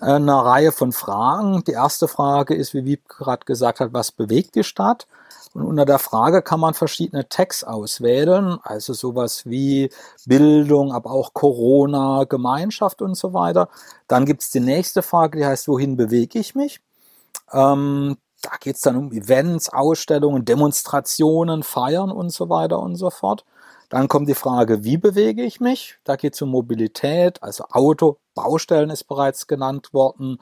einer Reihe von Fragen. Die erste Frage ist, wie Wieb gerade gesagt hat, was bewegt die Stadt? Und unter der Frage kann man verschiedene Tags auswählen, also sowas wie Bildung, aber auch Corona, Gemeinschaft und so weiter. Dann gibt's die nächste Frage, die heißt, wohin bewege ich mich? Ähm, da geht's dann um Events, Ausstellungen, Demonstrationen, Feiern und so weiter und so fort. Dann kommt die Frage, wie bewege ich mich? Da geht es um Mobilität, also Auto, Baustellen ist bereits genannt worden,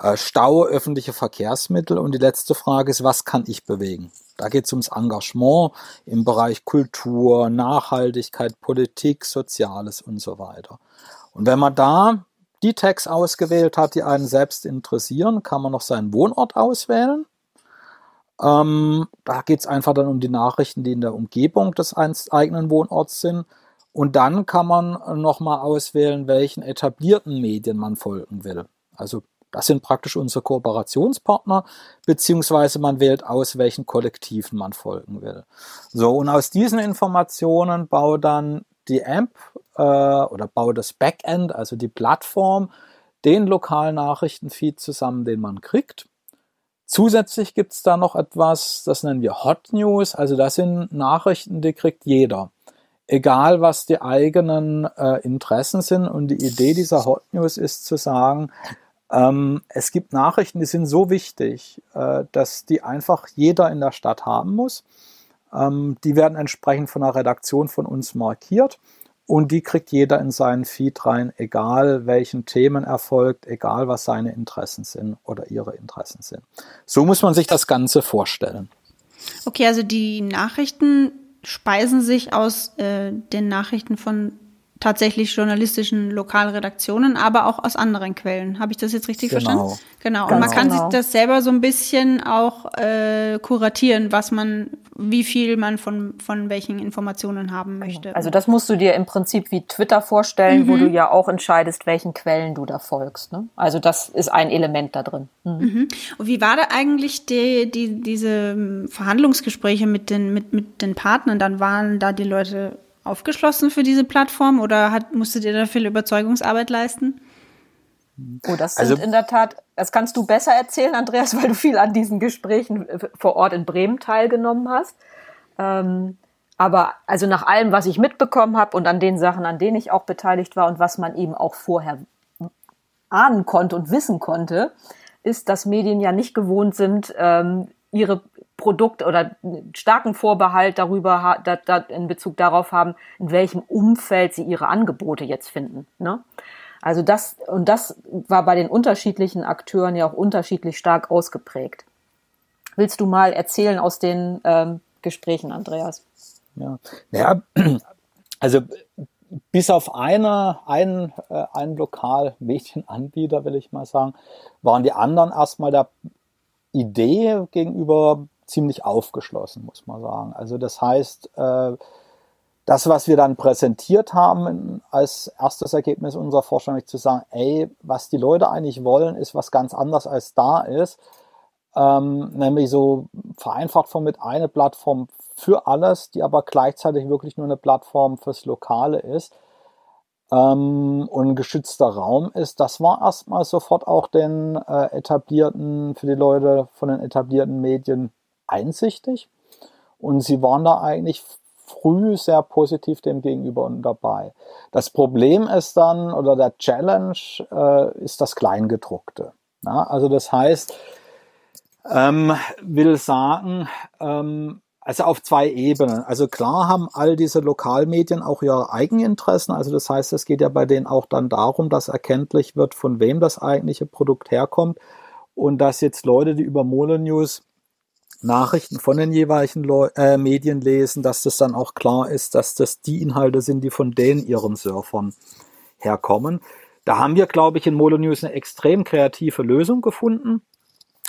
äh, Stau, öffentliche Verkehrsmittel. Und die letzte Frage ist, was kann ich bewegen? Da geht es ums Engagement im Bereich Kultur, Nachhaltigkeit, Politik, Soziales und so weiter. Und wenn man da die Tags ausgewählt hat, die einen selbst interessieren, kann man noch seinen Wohnort auswählen. Ähm, da geht es einfach dann um die Nachrichten, die in der Umgebung des eigenen Wohnorts sind. Und dann kann man nochmal auswählen, welchen etablierten Medien man folgen will. Also das sind praktisch unsere Kooperationspartner, beziehungsweise man wählt aus, welchen Kollektiven man folgen will. So, und aus diesen Informationen baut dann die App äh, oder baut das Backend, also die Plattform, den lokalen Nachrichtenfeed zusammen, den man kriegt. Zusätzlich gibt's da noch etwas, das nennen wir Hot News. Also das sind Nachrichten, die kriegt jeder. Egal, was die eigenen äh, Interessen sind. Und die Idee dieser Hot News ist zu sagen, ähm, es gibt Nachrichten, die sind so wichtig, äh, dass die einfach jeder in der Stadt haben muss. Ähm, die werden entsprechend von der Redaktion von uns markiert. Und die kriegt jeder in seinen Feed rein, egal welchen Themen er folgt, egal was seine Interessen sind oder ihre Interessen sind. So muss man sich das Ganze vorstellen. Okay, also die Nachrichten speisen sich aus äh, den Nachrichten von tatsächlich journalistischen Lokalredaktionen, aber auch aus anderen Quellen. Habe ich das jetzt richtig genau. verstanden? Genau. Und man kann genau. sich das selber so ein bisschen auch äh, kuratieren, was man, wie viel man von, von welchen Informationen haben genau. möchte. Also das musst du dir im Prinzip wie Twitter vorstellen, mhm. wo du ja auch entscheidest, welchen Quellen du da folgst. Ne? Also das ist ein Element da drin. Mhm. Mhm. Und wie war da eigentlich die, die, diese Verhandlungsgespräche mit den, mit, mit den Partnern? Dann waren da die Leute aufgeschlossen für diese Plattform oder hat, musstet ihr da viel Überzeugungsarbeit leisten? Oh, das sind also, in der Tat, das kannst du besser erzählen, Andreas, weil du viel an diesen Gesprächen vor Ort in Bremen teilgenommen hast. Ähm, aber also nach allem, was ich mitbekommen habe und an den Sachen, an denen ich auch beteiligt war und was man eben auch vorher ahnen konnte und wissen konnte, ist, dass Medien ja nicht gewohnt sind, ähm, ihre Produkt oder starken Vorbehalt darüber da, da in Bezug darauf haben, in welchem Umfeld sie ihre Angebote jetzt finden. Ne? Also das und das war bei den unterschiedlichen Akteuren ja auch unterschiedlich stark ausgeprägt. Willst du mal erzählen aus den ähm, Gesprächen, Andreas? Ja, ja also bis auf eine, einen, äh, einen Lokalmedienanbieter, will ich mal sagen, waren die anderen erstmal der Idee gegenüber ziemlich aufgeschlossen, muss man sagen. Also das heißt, äh, das, was wir dann präsentiert haben als erstes Ergebnis unserer Forschung, zu sagen, ey, was die Leute eigentlich wollen, ist was ganz anderes als da ist. Ähm, nämlich so vereinfacht von mit eine Plattform für alles, die aber gleichzeitig wirklich nur eine Plattform fürs Lokale ist ähm, und ein geschützter Raum ist. Das war erstmal sofort auch den äh, etablierten, für die Leute von den etablierten Medien einsichtig und sie waren da eigentlich früh sehr positiv dem gegenüber und dabei. Das Problem ist dann, oder der Challenge äh, ist das Kleingedruckte. Ja, also das heißt, ähm, will sagen, ähm, also auf zwei Ebenen. Also klar haben all diese Lokalmedien auch ihre Eigeninteressen. Also das heißt, es geht ja bei denen auch dann darum, dass erkenntlich wird, von wem das eigentliche Produkt herkommt und dass jetzt Leute, die über Mole News Nachrichten von den jeweiligen Leu äh, Medien lesen, dass das dann auch klar ist, dass das die Inhalte sind, die von denen ihren Surfern herkommen. Da haben wir, glaube ich, in Molo News eine extrem kreative Lösung gefunden.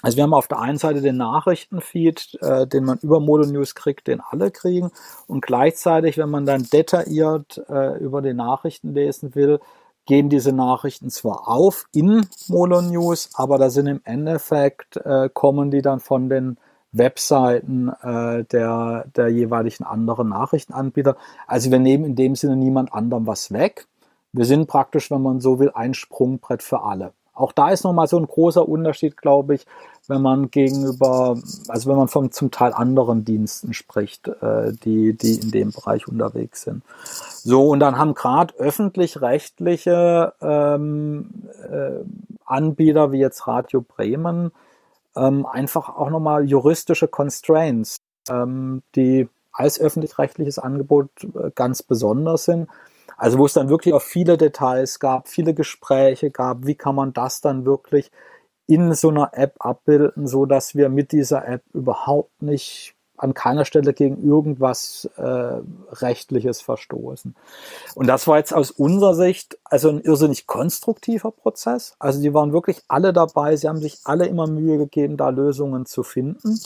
Also wir haben auf der einen Seite den Nachrichtenfeed, äh, den man über Molo News kriegt, den alle kriegen. Und gleichzeitig, wenn man dann detailliert äh, über die Nachrichten lesen will, gehen diese Nachrichten zwar auf in Molo News, aber da sind im Endeffekt, äh, kommen die dann von den Webseiten äh, der, der jeweiligen anderen Nachrichtenanbieter. Also wir nehmen in dem Sinne niemand anderem was weg. Wir sind praktisch, wenn man so will, ein Sprungbrett für alle. Auch da ist nochmal so ein großer Unterschied, glaube ich, wenn man gegenüber, also wenn man von zum Teil anderen Diensten spricht, äh, die, die in dem Bereich unterwegs sind. So, und dann haben gerade öffentlich-rechtliche ähm, äh, Anbieter wie jetzt Radio Bremen ähm, einfach auch nochmal juristische Constraints, ähm, die als öffentlich-rechtliches Angebot äh, ganz besonders sind. Also wo es dann wirklich auch viele Details gab, viele Gespräche gab, wie kann man das dann wirklich in so einer App abbilden, so dass wir mit dieser App überhaupt nicht an keiner Stelle gegen irgendwas äh, rechtliches verstoßen. Und das war jetzt aus unserer Sicht also ein irrsinnig konstruktiver Prozess. Also die waren wirklich alle dabei, sie haben sich alle immer Mühe gegeben, da Lösungen zu finden.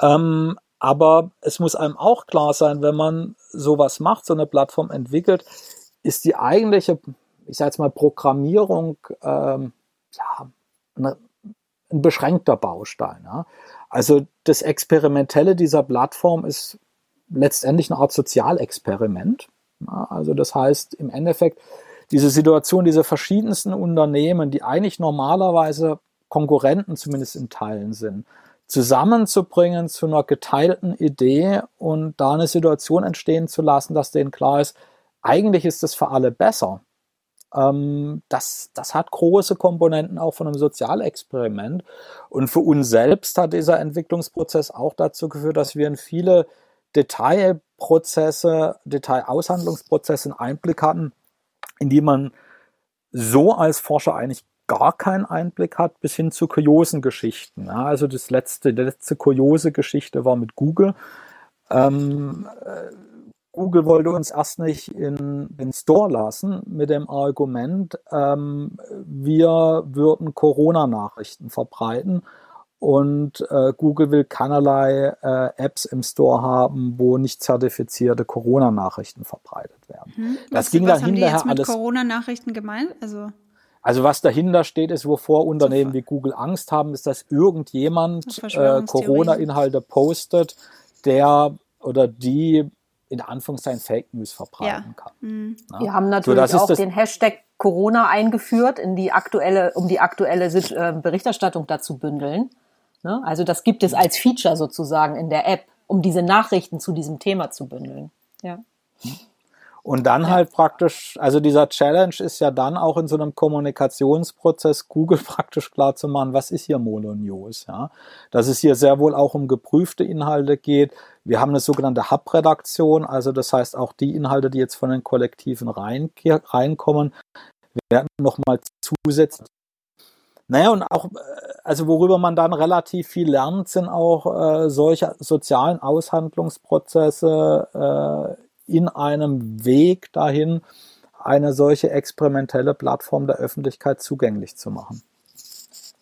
Ähm, aber es muss einem auch klar sein, wenn man sowas macht, so eine Plattform entwickelt, ist die eigentliche, ich sage jetzt mal, Programmierung ähm, ja, eine, ein beschränkter Baustein. Ja. Also das Experimentelle dieser Plattform ist letztendlich eine Art Sozialexperiment. Also das heißt im Endeffekt, diese Situation, diese verschiedensten Unternehmen, die eigentlich normalerweise Konkurrenten zumindest in Teilen sind, zusammenzubringen zu einer geteilten Idee und da eine Situation entstehen zu lassen, dass denen klar ist, eigentlich ist es für alle besser. Ähm, das, das hat große Komponenten auch von einem Sozialexperiment. Und für uns selbst hat dieser Entwicklungsprozess auch dazu geführt, dass wir in viele Detailprozesse, Detailaushandlungsprozesse einen Einblick hatten, in die man so als Forscher eigentlich gar keinen Einblick hat, bis hin zu kuriosen Geschichten. Ja, also das letzte, die letzte kuriose Geschichte war mit Google. Ähm, äh, Google wollte uns erst nicht in den Store lassen mit dem Argument, ähm, wir würden Corona-Nachrichten verbreiten und äh, Google will keinerlei äh, Apps im Store haben, wo nicht zertifizierte Corona-Nachrichten verbreitet werden. Hm. Das was, ging was haben die jetzt mit Corona-Nachrichten gemeint? Also also was dahinter steht, ist, wovor Unternehmen wie Google Angst haben, ist, dass irgendjemand äh, Corona-Inhalte postet, der oder die in Anführungszeichen Fake News verbreiten ja. kann. Mhm. Wir haben natürlich so, auch den Hashtag Corona eingeführt, in die aktuelle, um die aktuelle äh, Berichterstattung dazu bündeln. Ne? Also das gibt es als Feature sozusagen in der App, um diese Nachrichten zu diesem Thema zu bündeln. Ja. Und dann ja. halt praktisch, also dieser Challenge ist ja dann auch in so einem Kommunikationsprozess Google praktisch klar zu machen, was ist hier Mono News, ja. Dass es hier sehr wohl auch um geprüfte Inhalte geht. Wir haben eine sogenannte Hub-Redaktion, also das heißt auch die Inhalte, die jetzt von den Kollektiven rein, reinkommen, werden nochmal zusätzlich naja, und auch, äh, also worüber man dann relativ viel lernt, sind auch äh, solche sozialen Aushandlungsprozesse äh, in einem Weg dahin, eine solche experimentelle Plattform der Öffentlichkeit zugänglich zu machen.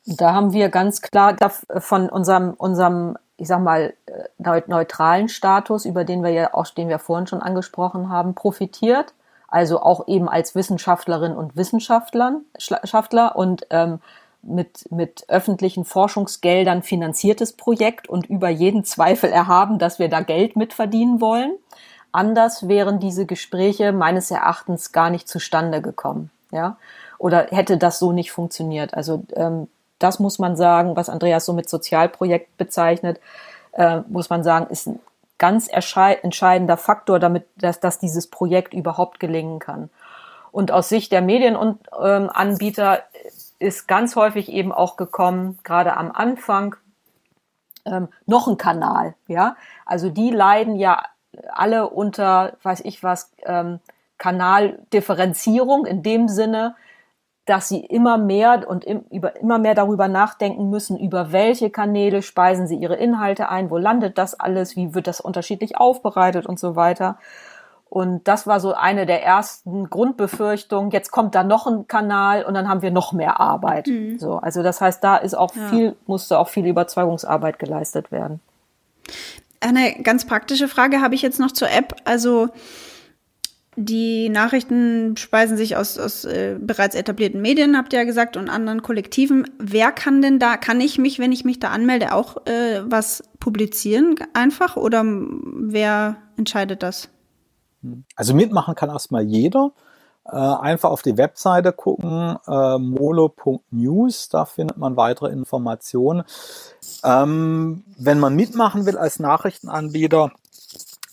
Da haben wir ganz klar von unserem, unserem, ich sag mal, äh, neutralen Status, über den wir ja auch, den wir vorhin schon angesprochen haben, profitiert. Also auch eben als Wissenschaftlerin und Wissenschaftler und ähm, mit, mit öffentlichen Forschungsgeldern finanziertes Projekt und über jeden Zweifel erhaben, dass wir da Geld mitverdienen wollen. Anders wären diese Gespräche meines Erachtens gar nicht zustande gekommen, ja, oder hätte das so nicht funktioniert. Also ähm, das muss man sagen, was Andreas so mit Sozialprojekt bezeichnet, äh, muss man sagen, ist ein ganz entscheidender Faktor, damit dass, dass dieses Projekt überhaupt gelingen kann. Und aus Sicht der Medienanbieter ähm, ist ganz häufig eben auch gekommen, gerade am Anfang, ähm, noch ein Kanal, ja. Also die leiden ja alle unter, weiß ich was, ähm, Kanaldifferenzierung in dem Sinne, dass sie immer mehr und im, über, immer mehr darüber nachdenken müssen, über welche Kanäle speisen sie ihre Inhalte ein, wo landet das alles, wie wird das unterschiedlich aufbereitet und so weiter. Und das war so eine der ersten Grundbefürchtungen. Jetzt kommt da noch ein Kanal und dann haben wir noch mehr Arbeit. Mhm. So, also das heißt, da ist auch ja. viel, musste auch viel Überzeugungsarbeit geleistet werden. Eine ganz praktische Frage habe ich jetzt noch zur App. Also die Nachrichten speisen sich aus, aus äh, bereits etablierten Medien, habt ihr ja gesagt, und anderen Kollektiven. Wer kann denn da, kann ich mich, wenn ich mich da anmelde, auch äh, was publizieren einfach oder wer entscheidet das? Also mitmachen kann erstmal jeder. Äh, einfach auf die Webseite gucken, äh, molo.news, da findet man weitere Informationen. Ähm, wenn man mitmachen will als Nachrichtenanbieter,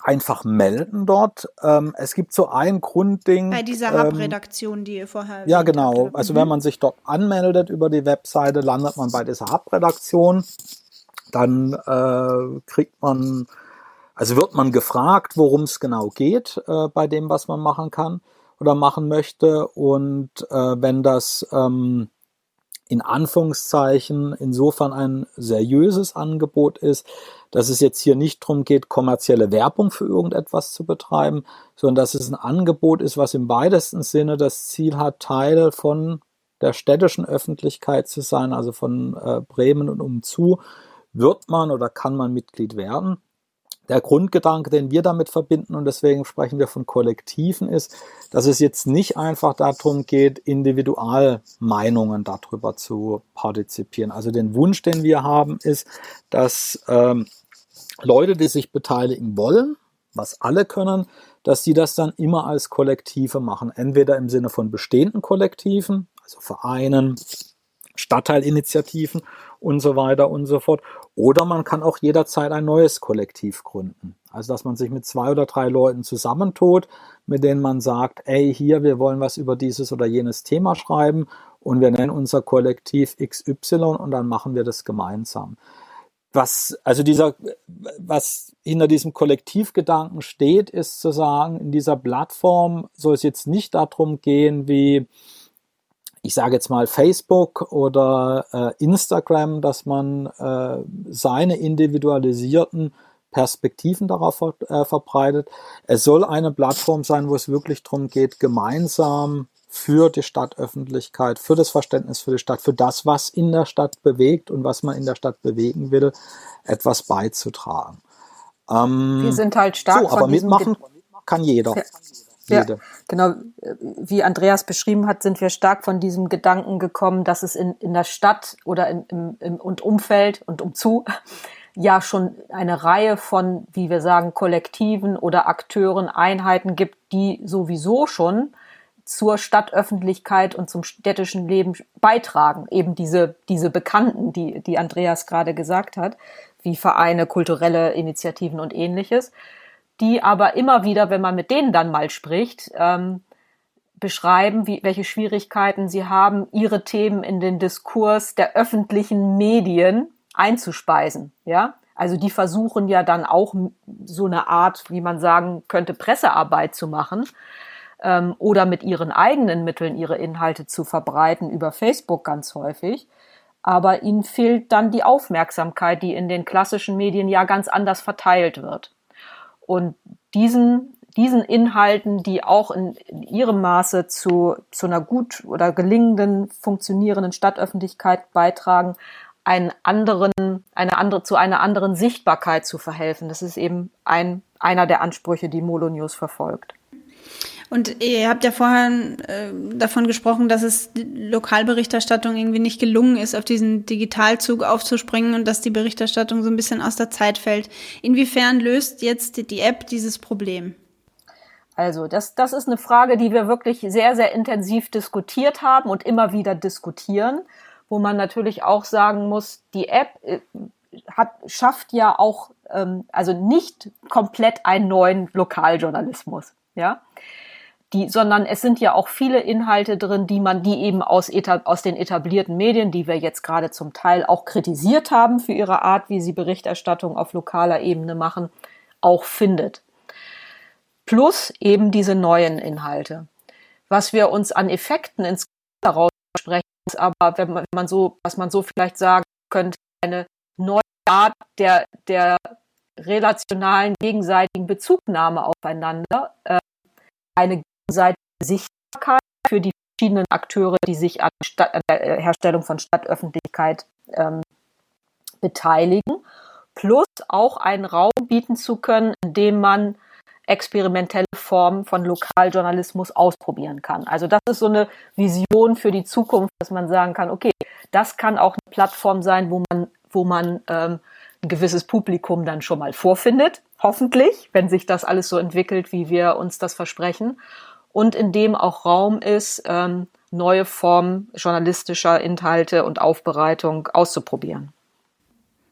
einfach melden dort. Ähm, es gibt so ein Grundding. Bei dieser ähm, Hub-Redaktion, die ihr vorher. Ja, genau. Habt. Also mhm. wenn man sich dort anmeldet über die Webseite, landet man bei dieser Hub-Redaktion. Dann äh, kriegt man, also wird man gefragt, worum es genau geht äh, bei dem, was man machen kann oder machen möchte. Und äh, wenn das ähm, in Anführungszeichen insofern ein seriöses Angebot ist, dass es jetzt hier nicht darum geht, kommerzielle Werbung für irgendetwas zu betreiben, sondern dass es ein Angebot ist, was im weitesten Sinne das Ziel hat, Teil von der städtischen Öffentlichkeit zu sein, also von äh, Bremen und umzu, wird man oder kann man Mitglied werden der Grundgedanke, den wir damit verbinden, und deswegen sprechen wir von Kollektiven, ist, dass es jetzt nicht einfach darum geht, Individualmeinungen darüber zu partizipieren. Also den Wunsch, den wir haben, ist, dass ähm, Leute, die sich beteiligen wollen, was alle können, dass sie das dann immer als Kollektive machen. Entweder im Sinne von bestehenden Kollektiven, also Vereinen, Stadtteilinitiativen und so weiter und so fort. Oder man kann auch jederzeit ein neues Kollektiv gründen. Also dass man sich mit zwei oder drei Leuten zusammentut, mit denen man sagt, ey, hier, wir wollen was über dieses oder jenes Thema schreiben und wir nennen unser Kollektiv XY und dann machen wir das gemeinsam. Was, also dieser, was hinter diesem Kollektivgedanken steht, ist zu sagen, in dieser Plattform soll es jetzt nicht darum gehen, wie, ich sage jetzt mal Facebook oder äh, Instagram, dass man äh, seine individualisierten Perspektiven darauf ver äh, verbreitet. Es soll eine Plattform sein, wo es wirklich darum geht, gemeinsam für die Stadtöffentlichkeit, für das Verständnis für die Stadt, für das, was in der Stadt bewegt und was man in der Stadt bewegen will, etwas beizutragen. Ähm, Wir sind halt stark. So, aber mitmachen kann jeder. Ja. Ja, genau. Wie Andreas beschrieben hat, sind wir stark von diesem Gedanken gekommen, dass es in, in der Stadt oder in, im, im und Umfeld und umzu ja schon eine Reihe von, wie wir sagen, Kollektiven oder Akteuren, Einheiten gibt, die sowieso schon zur Stadtöffentlichkeit und zum städtischen Leben beitragen. Eben diese, diese Bekannten, die, die Andreas gerade gesagt hat, wie Vereine, kulturelle Initiativen und ähnliches die aber immer wieder, wenn man mit denen dann mal spricht, ähm, beschreiben, wie, welche Schwierigkeiten sie haben, ihre Themen in den Diskurs der öffentlichen Medien einzuspeisen. Ja, also die versuchen ja dann auch so eine Art, wie man sagen könnte, Pressearbeit zu machen ähm, oder mit ihren eigenen Mitteln ihre Inhalte zu verbreiten über Facebook ganz häufig. Aber ihnen fehlt dann die Aufmerksamkeit, die in den klassischen Medien ja ganz anders verteilt wird. Und diesen, diesen Inhalten, die auch in, ihrem Maße zu, zu einer gut oder gelingenden, funktionierenden Stadtöffentlichkeit beitragen, einen anderen, eine andere, zu einer anderen Sichtbarkeit zu verhelfen. Das ist eben ein, einer der Ansprüche, die Molo News verfolgt. Und ihr habt ja vorhin äh, davon gesprochen, dass es Lokalberichterstattung irgendwie nicht gelungen ist, auf diesen Digitalzug aufzuspringen und dass die Berichterstattung so ein bisschen aus der Zeit fällt. Inwiefern löst jetzt die App dieses Problem? Also, das, das ist eine Frage, die wir wirklich sehr, sehr intensiv diskutiert haben und immer wieder diskutieren, wo man natürlich auch sagen muss, die App äh, hat, schafft ja auch, ähm, also nicht komplett einen neuen Lokaljournalismus. Ja, die, sondern es sind ja auch viele Inhalte drin, die man, die eben aus, aus den etablierten Medien, die wir jetzt gerade zum Teil auch kritisiert haben für ihre Art, wie sie Berichterstattung auf lokaler Ebene machen, auch findet. Plus eben diese neuen Inhalte. Was wir uns an Effekten ins daraus sprechen, ist aber, wenn man, wenn man so, was man so vielleicht sagen könnte, eine neue Art der, der relationalen gegenseitigen Bezugnahme aufeinander, äh, eine gegenseitige Sichtbarkeit für die verschiedenen Akteure, die sich an, Stadt, an der äh, Herstellung von Stadtöffentlichkeit ähm, beteiligen, plus auch einen Raum bieten zu können, in dem man experimentelle Formen von Lokaljournalismus ausprobieren kann. Also das ist so eine Vision für die Zukunft, dass man sagen kann, okay, das kann auch eine Plattform sein, wo man, wo man ähm, ein gewisses Publikum dann schon mal vorfindet, hoffentlich, wenn sich das alles so entwickelt, wie wir uns das versprechen. Und in dem auch Raum ist, ähm, neue Formen journalistischer Inhalte und Aufbereitung auszuprobieren.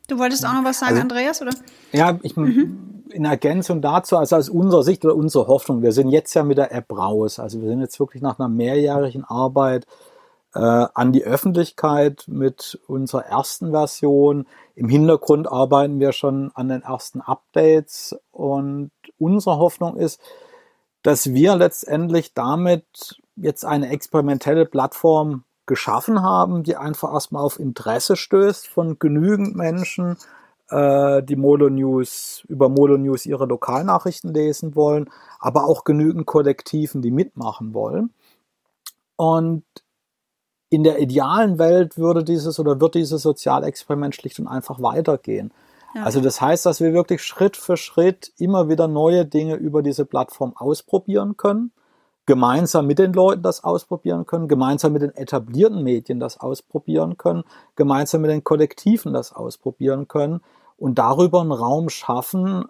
Du wolltest auch noch was sagen, also, Andreas, oder? Ja, ich, mhm. in Ergänzung dazu, also aus unserer Sicht oder unserer Hoffnung, wir sind jetzt ja mit der App raus. Also wir sind jetzt wirklich nach einer mehrjährigen Arbeit äh, an die Öffentlichkeit mit unserer ersten Version. Im Hintergrund arbeiten wir schon an den ersten Updates und unsere Hoffnung ist, dass wir letztendlich damit jetzt eine experimentelle Plattform geschaffen haben, die einfach erstmal auf Interesse stößt von genügend Menschen, äh, die Molo News, über Molo News ihre Lokalnachrichten lesen wollen, aber auch genügend Kollektiven, die mitmachen wollen. Und in der idealen Welt würde dieses oder wird dieses Sozialexperiment schlicht und einfach weitergehen. Also das heißt, dass wir wirklich Schritt für Schritt immer wieder neue Dinge über diese Plattform ausprobieren können, gemeinsam mit den Leuten das ausprobieren können, gemeinsam mit den etablierten Medien das ausprobieren können, gemeinsam mit den Kollektiven das ausprobieren können und darüber einen Raum schaffen,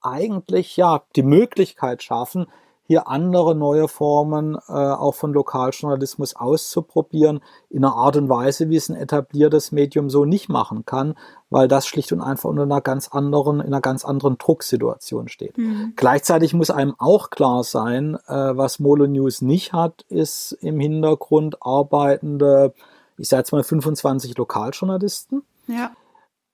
eigentlich ja die Möglichkeit schaffen, hier andere neue Formen äh, auch von Lokaljournalismus auszuprobieren, in einer Art und Weise, wie es ein etabliertes Medium so nicht machen kann, weil das schlicht und einfach unter einer ganz anderen, in einer ganz anderen Drucksituation steht. Mhm. Gleichzeitig muss einem auch klar sein, äh, was Molo News nicht hat, ist im Hintergrund arbeitende, ich sage jetzt mal 25 Lokaljournalisten. Ja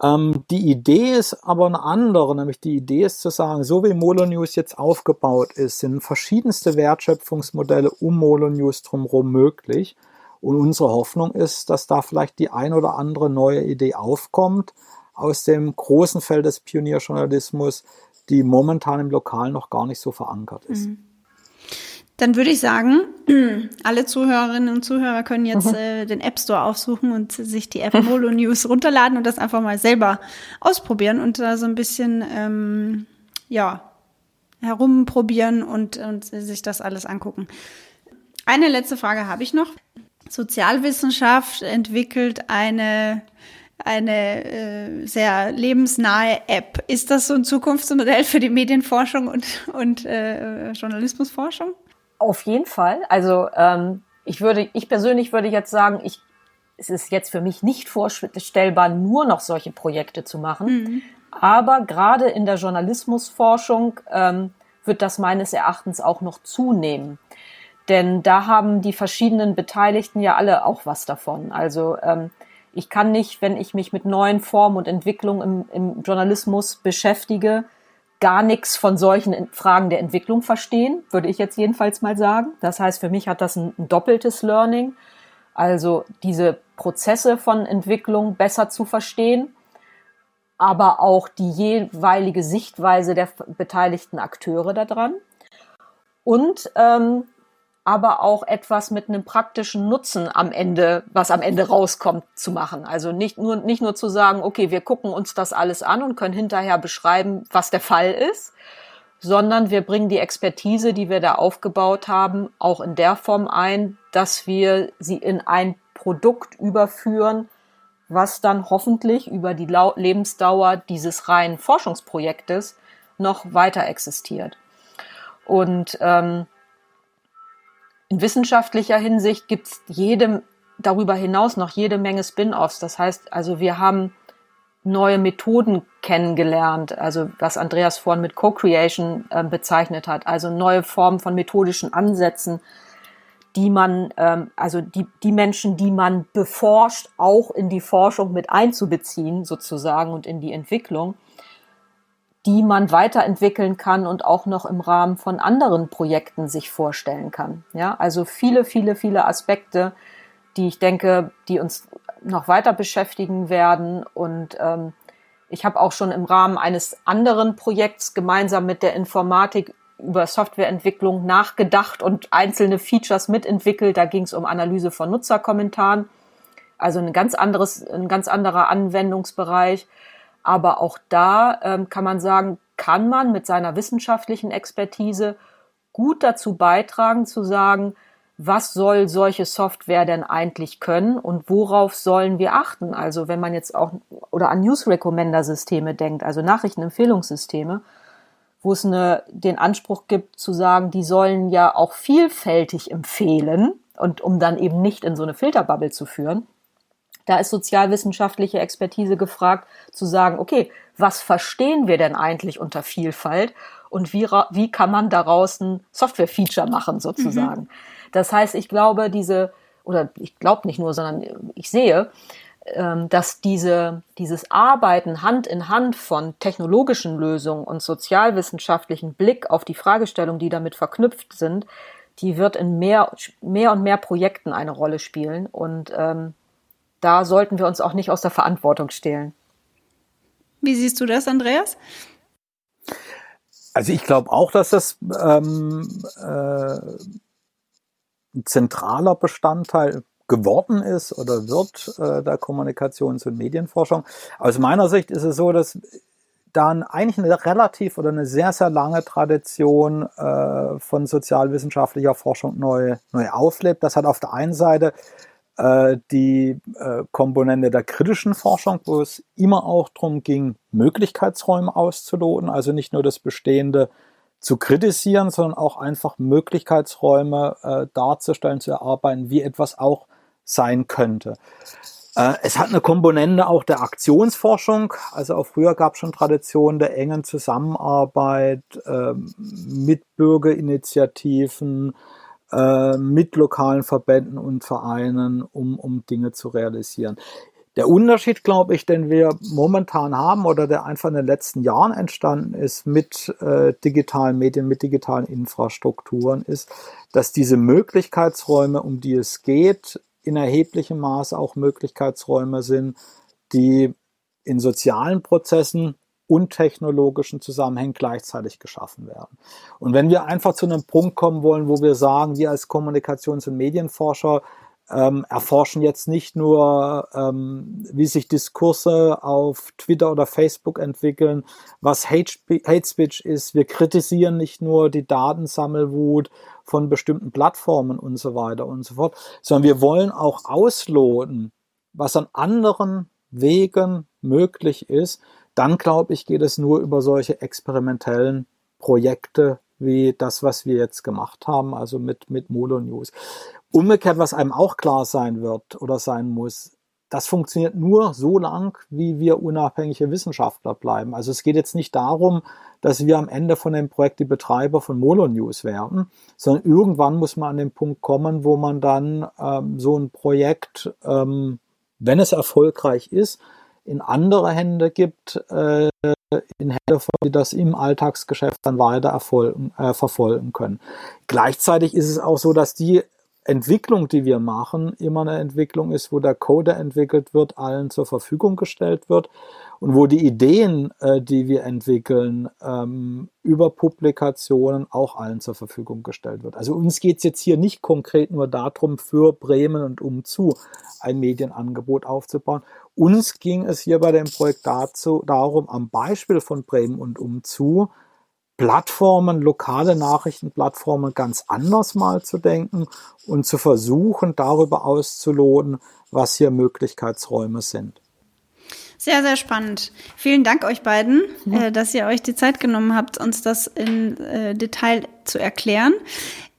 ähm, die Idee ist aber eine andere, nämlich die Idee ist zu sagen, so wie Molo News jetzt aufgebaut ist, sind verschiedenste Wertschöpfungsmodelle um Molo News drumherum möglich. Und unsere Hoffnung ist, dass da vielleicht die ein oder andere neue Idee aufkommt aus dem großen Feld des Pionierjournalismus, die momentan im Lokal noch gar nicht so verankert ist. Mhm. Dann würde ich sagen, alle Zuhörerinnen und Zuhörer können jetzt mhm. äh, den App Store aufsuchen und sich die App Molo News runterladen und das einfach mal selber ausprobieren und da so ein bisschen, ähm, ja, herumprobieren und, und sich das alles angucken. Eine letzte Frage habe ich noch. Sozialwissenschaft entwickelt eine eine äh, sehr lebensnahe App. Ist das so ein Zukunftsmodell für die Medienforschung und, und äh, Journalismusforschung? Auf jeden Fall. Also ähm, ich würde, ich persönlich würde jetzt sagen, ich, es ist jetzt für mich nicht vorstellbar, nur noch solche Projekte zu machen. Mhm. Aber gerade in der Journalismusforschung ähm, wird das meines Erachtens auch noch zunehmen. Denn da haben die verschiedenen Beteiligten ja alle auch was davon. Also ähm, ich kann nicht, wenn ich mich mit neuen Formen und Entwicklungen im, im Journalismus beschäftige, gar nichts von solchen Fragen der Entwicklung verstehen, würde ich jetzt jedenfalls mal sagen. Das heißt, für mich hat das ein, ein doppeltes Learning, also diese Prozesse von Entwicklung besser zu verstehen, aber auch die jeweilige Sichtweise der beteiligten Akteure daran. Und ähm, aber auch etwas mit einem praktischen Nutzen am Ende, was am Ende rauskommt, zu machen. Also nicht nur, nicht nur zu sagen, okay, wir gucken uns das alles an und können hinterher beschreiben, was der Fall ist, sondern wir bringen die Expertise, die wir da aufgebaut haben, auch in der Form ein, dass wir sie in ein Produkt überführen, was dann hoffentlich über die Lebensdauer dieses reinen Forschungsprojektes noch weiter existiert. Und ähm, in wissenschaftlicher Hinsicht gibt es jedem darüber hinaus noch jede Menge Spin-offs. Das heißt, also wir haben neue Methoden kennengelernt, also was Andreas vorhin mit Co-Creation äh, bezeichnet hat, also neue Formen von methodischen Ansätzen, die man, ähm, also die, die Menschen, die man beforscht, auch in die Forschung mit einzubeziehen sozusagen und in die Entwicklung die man weiterentwickeln kann und auch noch im Rahmen von anderen Projekten sich vorstellen kann. Ja, also viele, viele, viele Aspekte, die ich denke, die uns noch weiter beschäftigen werden. Und ähm, ich habe auch schon im Rahmen eines anderen Projekts gemeinsam mit der Informatik über Softwareentwicklung nachgedacht und einzelne Features mitentwickelt. Da ging es um Analyse von Nutzerkommentaren, also ein ganz anderes, ein ganz anderer Anwendungsbereich. Aber auch da ähm, kann man sagen, kann man mit seiner wissenschaftlichen Expertise gut dazu beitragen zu sagen, was soll solche Software denn eigentlich können und worauf sollen wir achten? Also wenn man jetzt auch oder an News Recommender Systeme denkt, also Nachrichtenempfehlungssysteme, wo es eine, den Anspruch gibt zu sagen, die sollen ja auch vielfältig empfehlen und um dann eben nicht in so eine Filterbubble zu führen. Da ist sozialwissenschaftliche Expertise gefragt, zu sagen, okay, was verstehen wir denn eigentlich unter Vielfalt und wie, wie kann man daraus ein Software-Feature machen sozusagen. Mhm. Das heißt, ich glaube, diese, oder ich glaube nicht nur, sondern ich sehe, ähm, dass diese, dieses Arbeiten Hand in Hand von technologischen Lösungen und sozialwissenschaftlichen Blick auf die Fragestellungen, die damit verknüpft sind, die wird in mehr, mehr und mehr Projekten eine Rolle spielen. Und ähm, da sollten wir uns auch nicht aus der Verantwortung stehlen. Wie siehst du das, Andreas? Also ich glaube auch, dass das ähm, äh, ein zentraler Bestandteil geworden ist oder wird äh, der Kommunikations- und Medienforschung. Aus meiner Sicht ist es so, dass dann eigentlich eine relativ oder eine sehr, sehr lange Tradition äh, von sozialwissenschaftlicher Forschung neu, neu auflebt. Das hat auf der einen Seite äh, die äh, Komponente der kritischen Forschung, wo es immer auch darum ging, Möglichkeitsräume auszuloten, also nicht nur das Bestehende zu kritisieren, sondern auch einfach Möglichkeitsräume äh, darzustellen, zu erarbeiten, wie etwas auch sein könnte. Äh, es hat eine Komponente auch der Aktionsforschung. Also auch früher gab es schon Traditionen der engen Zusammenarbeit äh, mit Bürgerinitiativen, äh, mit lokalen Verbänden und Vereinen, um, um Dinge zu realisieren. Der Unterschied, glaube ich, den wir momentan haben oder der einfach in den letzten Jahren entstanden ist mit äh, digitalen Medien, mit digitalen Infrastrukturen, ist, dass diese Möglichkeitsräume, um die es geht, in erheblichem Maße auch Möglichkeitsräume sind, die in sozialen Prozessen und technologischen Zusammenhängen gleichzeitig geschaffen werden. Und wenn wir einfach zu einem Punkt kommen wollen, wo wir sagen, wir als Kommunikations- und Medienforscher ähm, erforschen jetzt nicht nur, ähm, wie sich Diskurse auf Twitter oder Facebook entwickeln, was Hate, Hate Speech ist. Wir kritisieren nicht nur die Datensammelwut von bestimmten Plattformen und so weiter und so fort, sondern wir wollen auch ausloten, was an anderen Wegen möglich ist. Dann glaube ich, geht es nur über solche experimentellen Projekte wie das, was wir jetzt gemacht haben, also mit, mit Molo News. Umgekehrt, was einem auch klar sein wird oder sein muss, das funktioniert nur so lang, wie wir unabhängige Wissenschaftler bleiben. Also es geht jetzt nicht darum, dass wir am Ende von dem Projekt die Betreiber von Molo News werden, sondern irgendwann muss man an den Punkt kommen, wo man dann ähm, so ein Projekt, ähm, wenn es erfolgreich ist, in andere Hände gibt, äh, in Hände, die das im Alltagsgeschäft dann weiter erfolgen, äh, verfolgen können. Gleichzeitig ist es auch so, dass die Entwicklung, die wir machen, immer eine Entwicklung ist, wo der Code entwickelt wird, allen zur Verfügung gestellt wird und wo die Ideen, äh, die wir entwickeln, ähm, über Publikationen auch allen zur Verfügung gestellt wird. Also uns geht es jetzt hier nicht konkret nur darum, für Bremen und umzu ein Medienangebot aufzubauen. Uns ging es hier bei dem Projekt dazu, darum, am Beispiel von Bremen und umzu Plattformen, lokale Nachrichtenplattformen ganz anders mal zu denken und zu versuchen, darüber auszuloten, was hier Möglichkeitsräume sind. Sehr, sehr spannend. Vielen Dank euch beiden, ja. äh, dass ihr euch die Zeit genommen habt, uns das in äh, Detail zu erklären.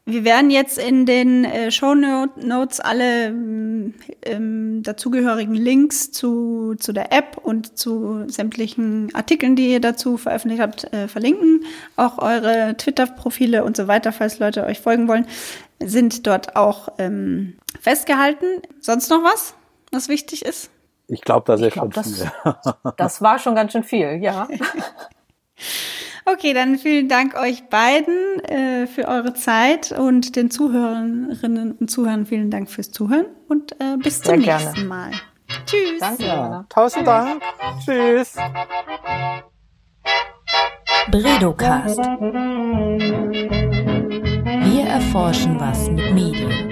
Wir werden jetzt in den äh, Show Notes alle ähm, dazugehörigen Links zu, zu der App und zu sämtlichen Artikeln, die ihr dazu veröffentlicht habt, äh, verlinken. Auch eure Twitter-Profile und so weiter, falls Leute euch folgen wollen, sind dort auch ähm, festgehalten. Sonst noch was, was wichtig ist? Ich glaube, das ist schon viel. das war schon ganz schön viel, ja. Okay, dann vielen Dank euch beiden äh, für eure Zeit und den Zuhörerinnen und Zuhörern vielen Dank fürs Zuhören und äh, bis Sehr zum gerne. nächsten Mal. Tschüss. Danke. Ja, tausend Dank. Tschüss. Bredocast. Wir erforschen was mit Medien.